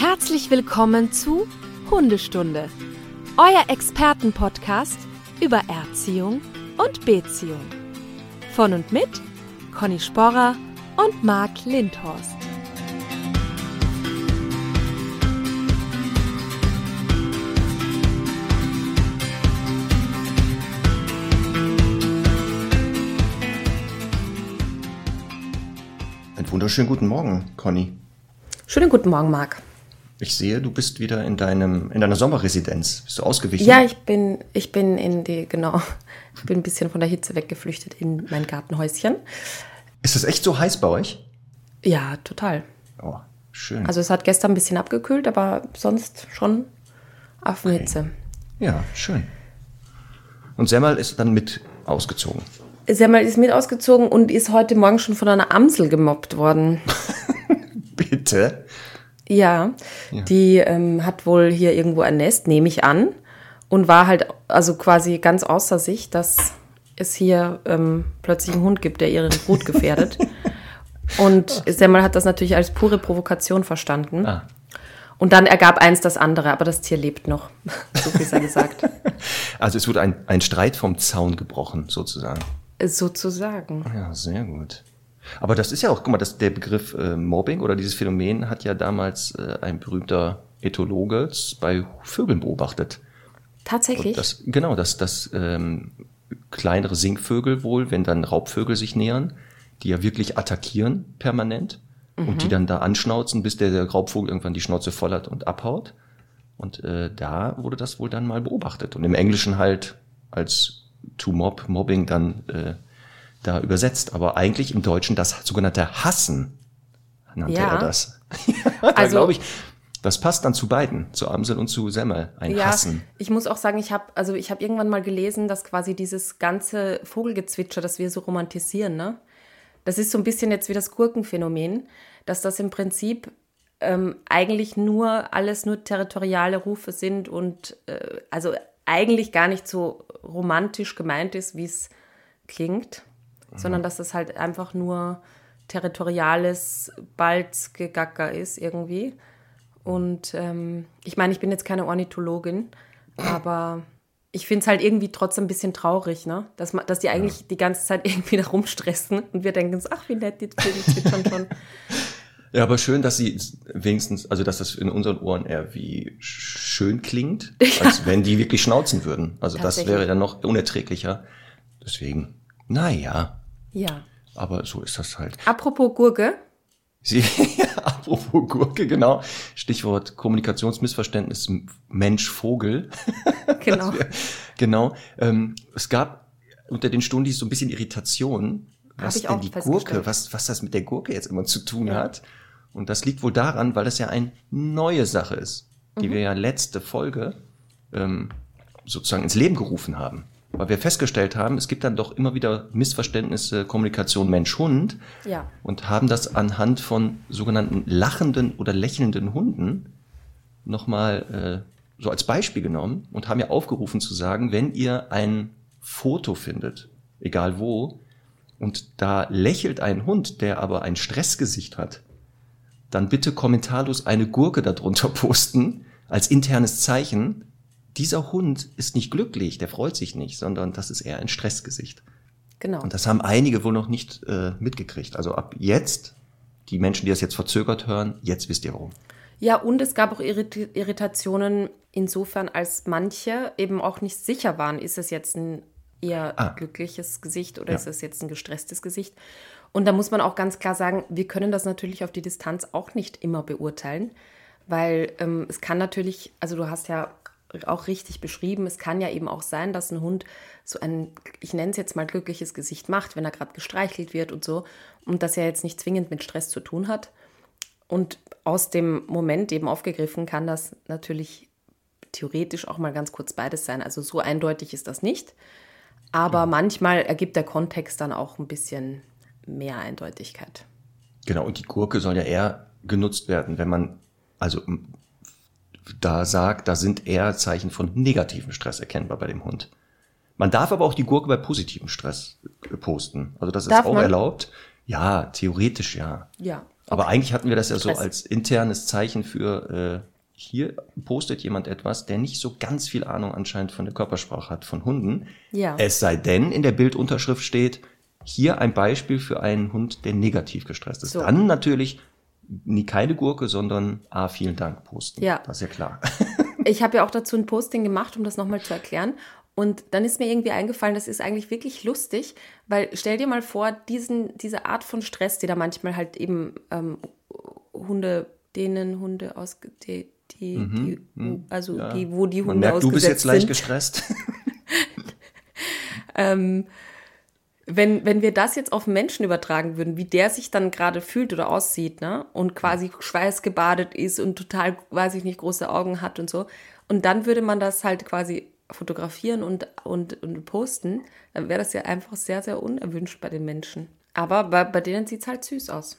Herzlich willkommen zu Hundestunde, euer Expertenpodcast über Erziehung und Beziehung. Von und mit Conny Sporrer und Marc Lindhorst. Einen wunderschönen guten Morgen, Conny. Schönen guten Morgen, Marc. Ich sehe, du bist wieder in deinem in deiner Sommerresidenz. Bist du ausgewichen? Ja, ich bin ich bin in die genau. Ich bin ein bisschen von der Hitze weggeflüchtet in mein Gartenhäuschen. Ist es echt so heiß bei euch? Ja, total. Oh, schön. Also es hat gestern ein bisschen abgekühlt, aber sonst schon Affenhitze. Okay. Ja, schön. Und Semmel ist dann mit ausgezogen. Semmel ist mit ausgezogen und ist heute Morgen schon von einer Amsel gemobbt worden. Bitte? Ja, ja. die ähm, hat wohl hier irgendwo ein Nest, nehme ich an, und war halt also quasi ganz außer sich, dass es hier ähm, plötzlich einen Hund gibt, der ihren Brut gefährdet. und Semmel hat das natürlich als pure Provokation verstanden. Ah. Und dann ergab eins das andere, aber das Tier lebt noch, so viel sei gesagt. Also es wurde ein, ein Streit vom Zaun gebrochen, sozusagen. Sozusagen. Ja, sehr gut. Aber das ist ja auch, guck mal, das, der Begriff äh, Mobbing oder dieses Phänomen hat ja damals äh, ein berühmter Ethologe bei Vögeln beobachtet. Tatsächlich? Das, genau, dass das ähm, kleinere Singvögel wohl, wenn dann Raubvögel sich nähern, die ja wirklich attackieren permanent mhm. und die mhm. dann da anschnauzen, bis der, der Raubvogel irgendwann die Schnauze voll hat und abhaut. Und äh, da wurde das wohl dann mal beobachtet. Und im Englischen halt als to mob, Mobbing dann äh, da übersetzt, aber eigentlich im Deutschen das sogenannte Hassen nannte ja. er das. da also glaube ich, das passt dann zu beiden, zu Amsel und zu Semmel, ein ja, Hassen. Ich muss auch sagen, ich habe also ich habe irgendwann mal gelesen, dass quasi dieses ganze Vogelgezwitscher, das wir so romantisieren, ne? Das ist so ein bisschen jetzt wie das Gurkenphänomen, dass das im Prinzip ähm, eigentlich nur alles nur territoriale Rufe sind und äh, also eigentlich gar nicht so romantisch gemeint ist, wie es klingt sondern dass es halt einfach nur territoriales Balzgegacker ist irgendwie. Und ähm, ich meine, ich bin jetzt keine Ornithologin, aber ich finde es halt irgendwie trotzdem ein bisschen traurig, ne? Dass, man, dass die eigentlich ja. die ganze Zeit irgendwie da rumstressen und wir denken so, ach, wie nett, die zwitschern schon. Ja, aber schön, dass sie wenigstens, also dass das in unseren Ohren eher wie schön klingt, ja. als wenn die wirklich schnauzen würden. Also das wäre dann noch unerträglicher. Deswegen, naja. Ja. Aber so ist das halt. Apropos Gurke. Sie, apropos Gurke, genau. Stichwort Kommunikationsmissverständnis Mensch-Vogel. Genau. wir, genau. Ähm, es gab unter den Stundis so ein bisschen Irritation, was denn die Gurke, was, was das mit der Gurke jetzt immer zu tun ja. hat. Und das liegt wohl daran, weil das ja eine neue Sache ist, die mhm. wir ja letzte Folge ähm, sozusagen ins Leben gerufen haben weil wir festgestellt haben, es gibt dann doch immer wieder Missverständnisse, Kommunikation Mensch-Hund ja. und haben das anhand von sogenannten lachenden oder lächelnden Hunden nochmal äh, so als Beispiel genommen und haben ja aufgerufen zu sagen, wenn ihr ein Foto findet, egal wo, und da lächelt ein Hund, der aber ein Stressgesicht hat, dann bitte kommentarlos eine Gurke darunter posten als internes Zeichen, dieser Hund ist nicht glücklich, der freut sich nicht, sondern das ist eher ein Stressgesicht. Genau. Und das haben einige wohl noch nicht äh, mitgekriegt. Also ab jetzt, die Menschen, die das jetzt verzögert hören, jetzt wisst ihr warum. Ja, und es gab auch Irritationen insofern, als manche eben auch nicht sicher waren, ist es jetzt ein eher ah. glückliches Gesicht oder ja. ist es jetzt ein gestresstes Gesicht. Und da muss man auch ganz klar sagen, wir können das natürlich auf die Distanz auch nicht immer beurteilen, weil ähm, es kann natürlich, also du hast ja auch richtig beschrieben. Es kann ja eben auch sein, dass ein Hund so ein, ich nenne es jetzt mal glückliches Gesicht macht, wenn er gerade gestreichelt wird und so. Und das ja jetzt nicht zwingend mit Stress zu tun hat. Und aus dem Moment eben aufgegriffen kann das natürlich theoretisch auch mal ganz kurz beides sein. Also so eindeutig ist das nicht. Aber mhm. manchmal ergibt der Kontext dann auch ein bisschen mehr Eindeutigkeit. Genau, und die Gurke soll ja eher genutzt werden, wenn man, also da sagt, da sind eher Zeichen von negativem Stress erkennbar bei dem Hund. Man darf aber auch die Gurke bei positivem Stress äh, posten. Also das ist darf auch man? erlaubt. Ja, theoretisch ja. Ja. Aber eigentlich hatten wir das ja so als internes Zeichen für, äh, hier postet jemand etwas, der nicht so ganz viel Ahnung anscheinend von der Körpersprache hat von Hunden. Ja. Es sei denn, in der Bildunterschrift steht, hier ein Beispiel für einen Hund, der negativ gestresst ist. So. Dann natürlich nie keine Gurke, sondern ah, vielen Dank posten. Ja. Das ist ja klar. Ich habe ja auch dazu ein Posting gemacht, um das nochmal zu erklären. Und dann ist mir irgendwie eingefallen, das ist eigentlich wirklich lustig, weil stell dir mal vor, diesen, diese Art von Stress, die da manchmal halt eben ähm, Hunde, denen Hunde ausge... Die, die, die, also Mhm, Ja. die, wo die Hunde Man merkt, du bist jetzt ausgesetzt leicht gestresst. Ähm, wenn, wenn wir das jetzt auf Menschen übertragen würden, wie der sich dann gerade fühlt oder aussieht, ne? Und quasi schweißgebadet ist und total, weiß ich nicht, große Augen hat und so. Und dann würde man das halt quasi fotografieren und, und, und posten, dann wäre das ja einfach sehr, sehr unerwünscht bei den Menschen. Aber bei, bei denen sieht es halt süß aus.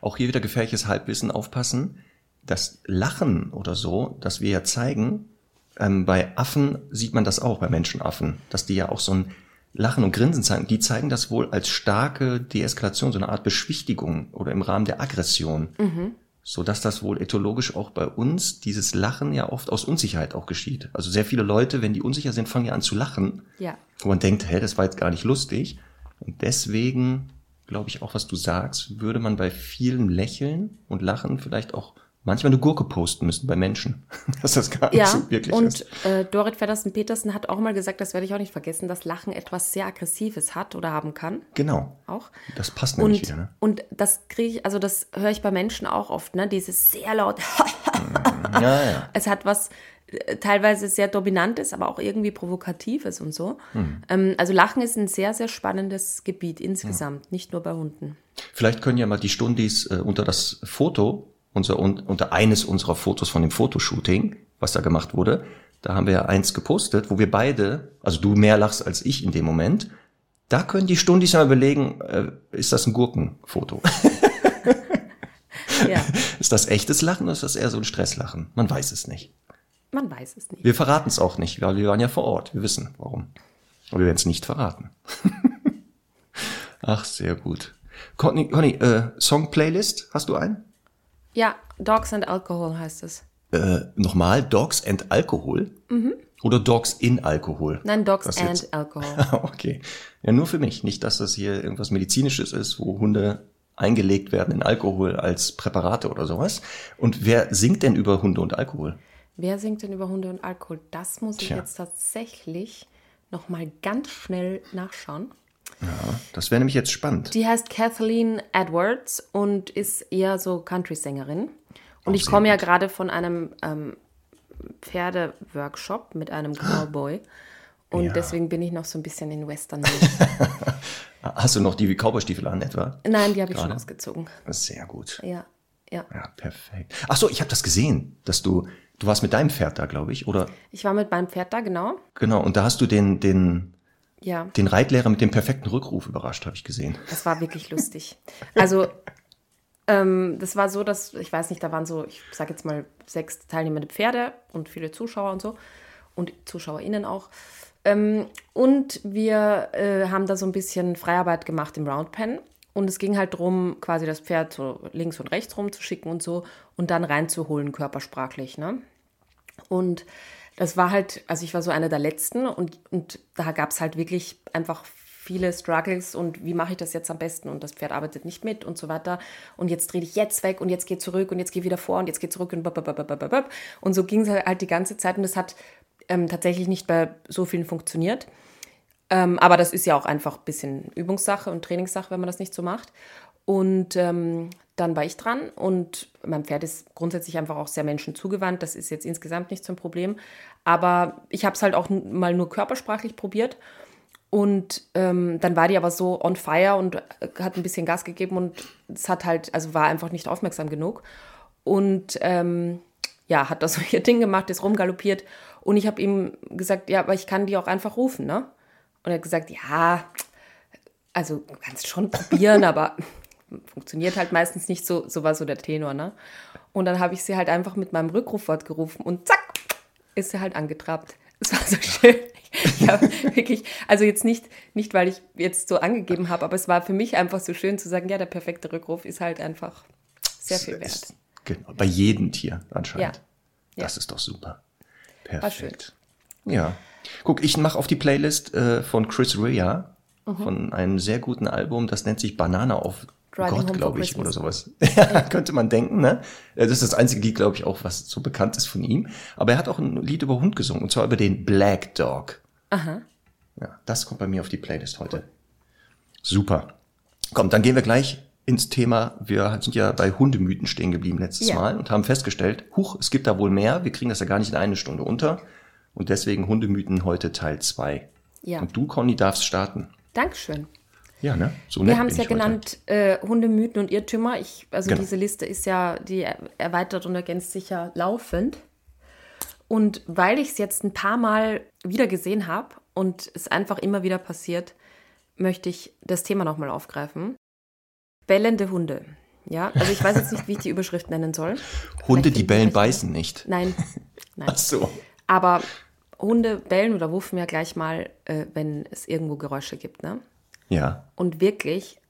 Auch hier wieder gefährliches Halbwissen aufpassen. Das Lachen oder so, das wir ja zeigen, ähm, bei Affen sieht man das auch, bei Menschenaffen, dass die ja auch so ein Lachen und Grinsen zeigen. Die zeigen das wohl als starke Deeskalation, so eine Art Beschwichtigung oder im Rahmen der Aggression. So dass das wohl ethologisch auch bei uns dieses Lachen ja oft aus Unsicherheit auch geschieht. Also sehr viele Leute, wenn die unsicher sind, fangen ja an zu lachen. Ja. Wo man denkt, hä, das war jetzt gar nicht lustig. Und deswegen glaube ich auch, was du sagst, würde man bei vielen Lächeln und Lachen vielleicht auch manchmal eine Gurke posten müssen bei Menschen. Dass das gar nicht Ja, so wirklich und ist. äh, Dorit Feddersen-Petersen hat auch mal gesagt, das werde ich auch nicht vergessen, dass Lachen etwas sehr Aggressives hat oder haben kann. Genau. Auch. Das passt nämlich Und, wieder, ne? und das kriege ich, also das höre ich bei Menschen auch oft, ne? Dieses sehr laut. Ja, ja. es hat was äh, teilweise sehr Dominantes, aber auch irgendwie Provokatives und so. Hm. Ähm, also Lachen ist ein sehr, sehr spannendes Gebiet insgesamt, nicht nur bei Hunden. Vielleicht können ja mal die Stundis äh, unter das Foto, unser, un, unter eines unserer Fotos von dem Fotoshooting, was da gemacht wurde, da haben wir ja eins gepostet, wo wir beide, also du mehr lachst als ich in dem Moment, da können die Stundis mal überlegen, äh, ist das ein Gurkenfoto? Ja, Ist das echtes Lachen oder ist das eher so ein Stresslachen? Man weiß es nicht. man weiß es nicht. Wir verraten es auch nicht, weil wir waren ja vor Ort. Wir wissen warum. Aber wir werden es nicht verraten. Ach, sehr gut. Conny, Conny äh, Song-Playlist, hast du einen? Ja, Dogs and Alcohol heißt es. Äh, nochmal, Dogs and Alkohol? Oder Dogs in Alkohol? Nein, Dogs Was and jetzt? Alcohol. okay. Ja, nur für mich. Nicht, dass das hier irgendwas Medizinisches ist, wo Hunde eingelegt werden in Alkohol als Präparate oder sowas. Und wer singt denn über Hunde und Alkohol? Wer singt denn über Hunde und Alkohol? Das muss ich Tja. jetzt tatsächlich noch mal ganz schnell nachschauen. Das wäre nämlich jetzt spannend. Die heißt Kathleen Edwards und ist eher so Country-Sängerin. Und Auch ich komme ja gerade von einem ähm, Pferdeworkshop mit einem Cowboy. Und Ja. deswegen bin ich noch so ein bisschen in Western. Hast du noch die Cowboystiefel an etwa? Nein, die habe ich schon ausgezogen. Sehr gut. Ja, ja. Ja, perfekt. Ach so, ich habe das gesehen, dass du du warst mit deinem Pferd da, glaube ich, oder Ich war mit meinem Pferd da, genau. genau. Und da hast du den den Ja, den Reitlehrer mit dem perfekten Rückruf überrascht, habe ich gesehen. das war wirklich lustig. Also, ähm, das war so, dass, ich weiß nicht, da waren so, ich sage jetzt mal, sechs teilnehmende Pferde und viele Zuschauer und so. Und ZuschauerInnen auch. Ähm, und wir äh, haben da so ein bisschen Freiarbeit gemacht im Roundpen. Und es ging halt darum, quasi das Pferd so links und rechts rumzuschicken und so und dann reinzuholen, körpersprachlich. Ne? Und das war halt, also ich war so einer der Letzten und, und da gab es halt wirklich einfach viele Struggles und wie mache ich das jetzt am besten und das Pferd arbeitet nicht mit und so weiter und jetzt drehe ich jetzt weg und jetzt gehe zurück und jetzt gehe wieder vor und jetzt gehe zurück und und so ging es halt die ganze Zeit und das hat ähm, tatsächlich nicht bei so vielen funktioniert. Ähm, aber das ist ja auch einfach ein bisschen Übungssache und Trainingssache, wenn man das nicht so macht. Und ähm, dann war ich dran und mein Pferd ist grundsätzlich einfach auch sehr menschenzugewandt. Das ist jetzt insgesamt nicht so ein Problem. Aber ich habe es halt auch mal nur körpersprachlich probiert. Und ähm, dann war die aber so on fire und äh, hat ein bisschen Gas gegeben und es hat halt, also war einfach nicht aufmerksam genug. Und ähm, ja, hat da so ihr Ding gemacht, ist rumgaloppiert. Und ich habe ihm gesagt, ja, aber ich kann die auch einfach rufen, ne? Und er hat gesagt, ja, also kannst schon probieren, aber funktioniert halt meistens nicht so. So war so der Tenor, ne? Und dann habe ich sie halt einfach mit meinem Rückrufwort gerufen und zack, ist sie halt angetrabt. Es war so schön. ja, wirklich, also jetzt nicht, nicht, weil ich jetzt so angegeben habe, aber es war für mich einfach so schön zu sagen, ja, der perfekte Rückruf ist halt einfach sehr viel wert. Ist, genau, bei jedem Tier anscheinend. Ja. Das ist doch super. Perfekt. Ja. Guck, ich mache auf die Playlist äh, von Chris Rea mhm. von einem sehr guten Album, das nennt sich Banana auf Driving Gott, glaube ich, oder sowas. ja, könnte man denken, ne? Das ist das einzige Lied, glaube ich, auch, was so bekannt ist von ihm. Aber er hat auch ein Lied über Hund gesungen, und zwar über den Black Dog. Aha. Ja, das kommt bei mir auf die Playlist heute. Super. Komm, dann gehen wir gleich ins Thema. Wir sind ja bei Hundemythen stehen geblieben letztes ja. Mal und haben festgestellt, huch, es gibt da wohl mehr. Wir kriegen das ja gar nicht in eine Stunde unter. Und deswegen Hundemythen heute Teil zwei. Ja. Und du, Conny, darfst starten. Dankeschön. Ja, ne? So Wir haben es ja genannt äh, Hundemythen und Irrtümer. Ich, also genau. diese Liste ist ja, die erweitert und ergänzt sich ja laufend. Und weil ich es jetzt ein paar Mal wieder gesehen habe und es einfach immer wieder passiert, möchte ich das Thema nochmal aufgreifen. Bellende Hunde. Ja, also ich weiß jetzt nicht, wie ich die Überschrift nennen soll. Hunde, die bellen, beißen nicht. Nein, nein. Ach so. Aber Hunde bellen oder wuffen ja gleich mal, äh, wenn es irgendwo Geräusche gibt, ne? Ja. Und wirklich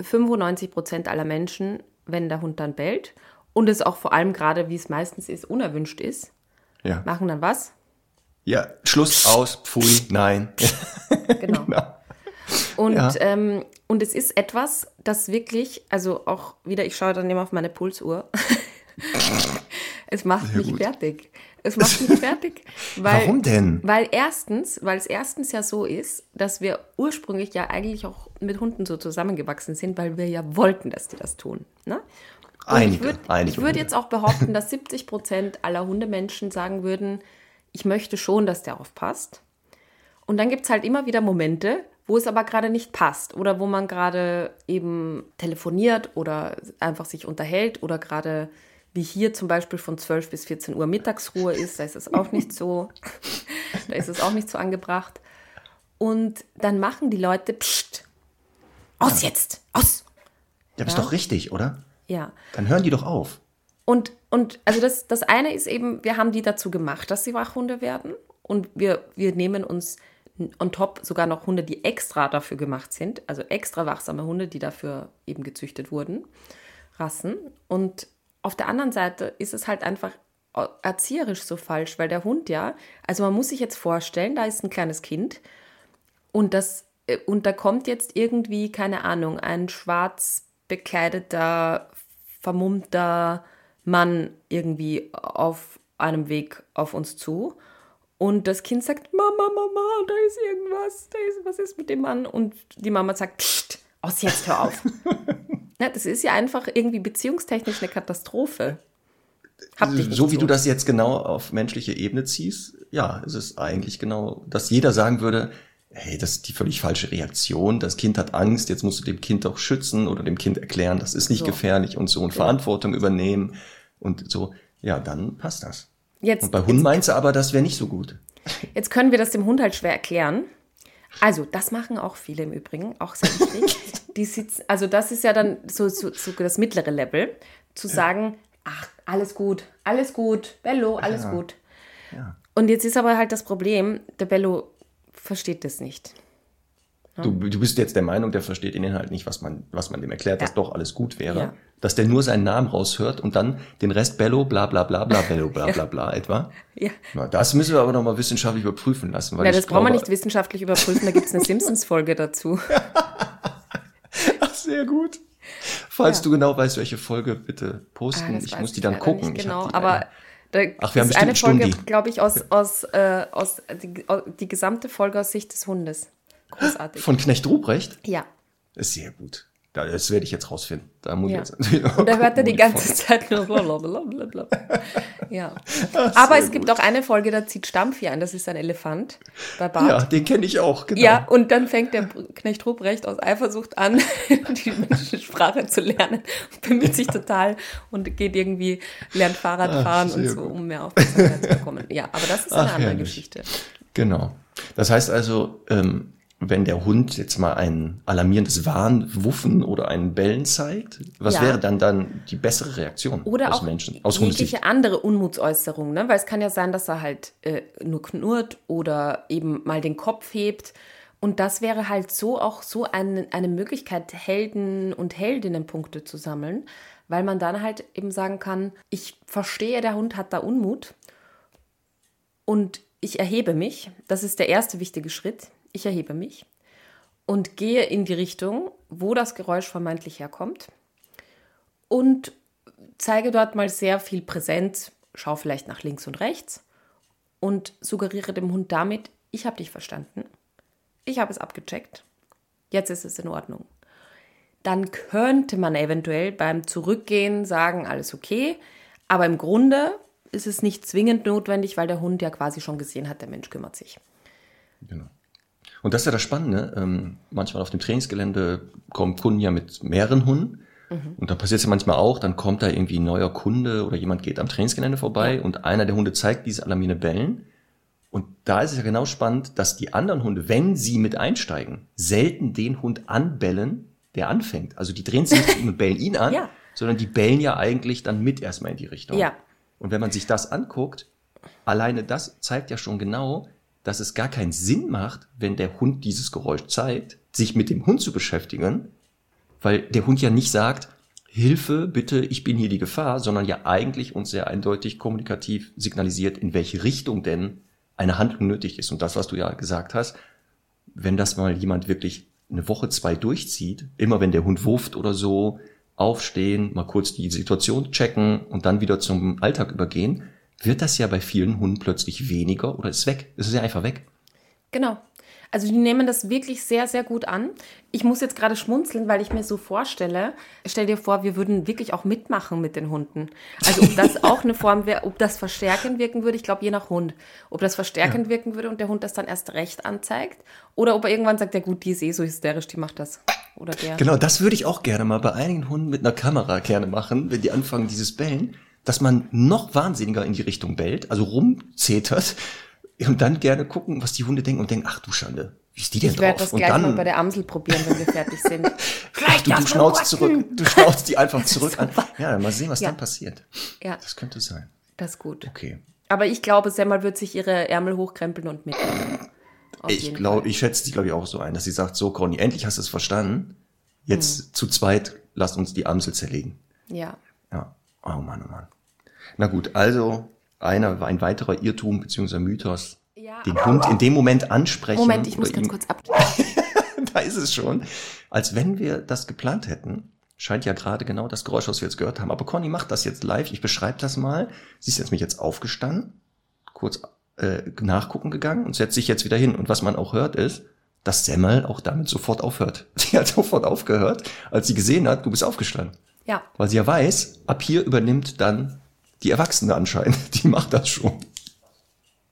95 Prozent aller Menschen, wenn der Hund dann bellt und es auch vor allem gerade, wie es meistens ist, unerwünscht ist, ja. machen dann was? Ja, Schluss, aus, pfui, nein. genau. genau. Und, ja. ähm, und es ist etwas, das wirklich, also auch wieder, ich schaue dann immer auf meine Pulsuhr. es macht Sehr mich gut. fertig. Es macht mich fertig. Weil, Warum denn? Weil erstens, weil es erstens ja so ist, dass wir ursprünglich ja eigentlich auch mit Hunden so zusammengewachsen sind, weil wir ja wollten, dass die das tun. Ne? einige, ich würde einige würd jetzt auch behaupten, dass 70 Prozent aller Hundemenschen sagen würden, ich möchte schon, dass der aufpasst. Und dann gibt es halt immer wieder Momente, wo es aber gerade nicht passt oder wo man gerade eben telefoniert oder einfach sich unterhält oder gerade wie hier zum Beispiel von 12 bis 14 Uhr Mittagsruhe ist, da ist es auch nicht so, da ist es auch nicht so angebracht. Und dann machen die Leute, pst, aus ja. jetzt, aus. Ja, das ist doch richtig, oder? Ja. Dann hören die doch auf. Und, und also das, das eine ist eben, wir haben die dazu gemacht, dass sie Wachhunde werden. Und wir, wir nehmen uns on top sogar noch Hunde, die extra dafür gemacht sind, also extra wachsame Hunde, die dafür eben gezüchtet wurden, Rassen. Und auf der anderen Seite ist es halt einfach erzieherisch so falsch, weil der Hund ja, also man muss sich jetzt vorstellen, da ist ein kleines Kind und das äh, und da kommt jetzt irgendwie keine Ahnung, ein schwarz bekleideter, vermummter Mann irgendwie auf einem Weg auf uns zu und das Kind sagt, Mama, Mama, da ist irgendwas, da ist, was ist mit dem Mann? Und die Mama sagt, Psst, aus jetzt hör auf. Ja, das ist ja einfach irgendwie beziehungstechnisch eine Katastrophe. so wie so. du das jetzt genau auf menschliche Ebene ziehst, ja, ist es eigentlich genau, dass jeder sagen würde, hey, das ist die völlig falsche Reaktion. Das Kind hat Angst, jetzt musst du dem Kind auch schützen oder dem Kind erklären, das ist nicht so. gefährlich und so und ja. Verantwortung übernehmen und so. Ja, dann passt das. Jetzt, und bei Hunden meinst du aber, das wäre nicht so gut. Jetzt können wir das dem Hund halt schwer erklären. Also, das machen auch viele im Übrigen, auch sehr wichtig. Die sitzen, also das ist ja dann so, so, so das mittlere Level, zu sagen, ach, alles gut, alles gut, Bello, alles ja. gut. Ja. Und jetzt ist aber halt das Problem, der Bello versteht das nicht. Du, du bist jetzt der Meinung, der versteht den Inhalt nicht, was man, was man dem erklärt, ja. dass doch alles gut wäre. Ja. Dass der nur seinen Namen raushört und dann den Rest Bello, bla bla bla bla, Bello, bla bla bla etwa. Ja. Na, das müssen wir aber nochmal wissenschaftlich überprüfen lassen. Weil ja, das brauchen wir nicht wissenschaftlich überprüfen, da gibt es eine Simpsons-Folge dazu. Sehr gut. Falls ja. du genau weißt, welche Folge, bitte posten. Ah, ich muss die dann gucken. genau, aber da Ach, wir haben eine Folge, glaube ich, aus, aus, äh, aus die, die gesamte Folge aus Sicht des Hundes. Großartig. Von Knecht Ruprecht? Ja. Ist sehr gut. Das werde ich jetzt rausfinden. Da muss ja. ich jetzt Und da hört er die ganze Zeit nur blablabla. Ja. Ach, Aber es gibt gut. auch eine Folge, da zieht Stampfi ein, das ist ein Elefant bei Bart. Ja, den kenne ich auch, genau. Ja, und dann fängt der Knecht Ruprecht aus Eifersucht an, die Sprache zu lernen und bemüht sich total und geht irgendwie, lernt Fahrradfahren Ach, und so, um mehr Aufmerksamkeit zu bekommen. Ja, aber das ist eine Ach, andere herrlich. Geschichte. Genau. Das heißt also, ähm, wenn der Hund jetzt mal ein alarmierendes Warnwuffen oder ein Bellen zeigt? Was ja. wäre dann dann die bessere Reaktion oder aus Menschen? Aus jegliche andere Unmutsäußerung, ne? Weil es kann ja sein, dass er halt äh, nur knurrt oder eben mal den Kopf hebt. Und das wäre halt so auch so ein, eine Möglichkeit, Helden und Heldinnenpunkte zu sammeln, weil man dann halt eben sagen kann, ich verstehe, der Hund hat da Unmut und ich erhebe mich. Das ist der erste wichtige Schritt ich erhebe mich und gehe in die Richtung, wo das Geräusch vermeintlich herkommt und zeige dort mal sehr viel Präsenz, schaue vielleicht nach links und rechts und suggeriere dem Hund damit, ich habe dich verstanden, ich habe es abgecheckt, jetzt ist es in Ordnung. Dann könnte man eventuell beim Zurückgehen sagen, alles okay, aber im Grunde ist es nicht zwingend notwendig, weil der Hund ja quasi schon gesehen hat, der Mensch kümmert sich. Genau. Und das ist ja das Spannende. Ähm, manchmal auf dem Trainingsgelände kommen Kunden ja mit mehreren Hunden. Mhm. Und da passiert es ja manchmal auch, dann kommt da irgendwie ein neuer Kunde oder jemand geht am Trainingsgelände vorbei ja. und einer der Hunde zeigt diese alarmierende Bellen. Und da ist es ja genau spannend, dass die anderen Hunde, wenn sie mit einsteigen, selten den Hund anbellen, der anfängt. Also die drehen sich nicht und bellen ihn an, ja. sondern die bellen ja eigentlich dann mit erstmal in die Richtung. Ja. Und wenn man sich das anguckt, alleine das zeigt ja schon genau, dass es gar keinen Sinn macht, wenn der Hund dieses Geräusch zeigt, sich mit dem Hund zu beschäftigen, weil der Hund ja nicht sagt, Hilfe, bitte, ich bin hier die Gefahr, sondern ja eigentlich uns sehr eindeutig kommunikativ signalisiert, in welche Richtung denn eine Handlung nötig ist. Und das, was du ja gesagt hast, wenn das mal jemand wirklich eine Woche, zwei durchzieht, immer wenn der Hund wurft oder so, aufstehen, mal kurz die Situation checken und dann wieder zum Alltag übergehen, wird das ja bei vielen Hunden plötzlich weniger oder ist weg. Es ist ja einfach weg. Genau. Also die nehmen das wirklich sehr, sehr gut an. Ich muss jetzt gerade schmunzeln, weil ich mir so vorstelle, stell dir vor, wir würden wirklich auch mitmachen mit den Hunden. Also ob das auch eine Form wäre, ob das verstärkend wirken würde, ich glaube je nach Hund. Ob das verstärkend ja. wirken würde und der Hund das dann erst recht anzeigt. Oder ob er irgendwann sagt, ja gut, die ist eh so hysterisch, die macht das. Oder der. Genau, das würde ich auch gerne mal bei einigen Hunden mit einer Kamera gerne machen, wenn die anfangen, dieses Bellen dass man noch wahnsinniger in die Richtung bellt, also rumzetert und dann gerne gucken, was die Hunde denken und denken, ach du Schande, wie ist die denn ich drauf? Ich werde das und gleich dann, mal bei der Amsel probieren, wenn wir fertig sind. Vielleicht du, du schnauzt zurück, du schnauzt die einfach zurück an. Ja, mal sehen, was ja. dann passiert. Ja. Das könnte sein. Das ist gut. Okay. Aber ich glaube, Semmel wird sich ihre Ärmel hochkrempeln und mitnehmen. Ich glaube, ich schätze sie, glaube ich, auch so ein, dass sie sagt, so, Conny, endlich hast du es verstanden. Jetzt hm. zu zweit, lasst uns die Amsel zerlegen. Ja. Ja. Oh Mann, oh Mann. Na gut, also einer, ein weiterer Irrtum bzw. Mythos, ja, den Hund in dem Moment ansprechen. Moment, ich muss ganz kurz ab. da ist es schon. Als wenn wir das geplant hätten. Scheint ja gerade genau das Geräusch, was wir jetzt gehört haben. Aber Conny macht das jetzt live. Ich beschreibe das mal. Sie ist jetzt mich jetzt aufgestanden, kurz äh, nachgucken gegangen und setzt sich jetzt wieder hin. Und was man auch hört ist, dass Semmel auch damit sofort aufhört. Sie hat sofort aufgehört, als sie gesehen hat, du bist aufgestanden. Ja. Weil sie ja weiß, ab hier übernimmt dann die Erwachsene anscheinend. Die macht das schon.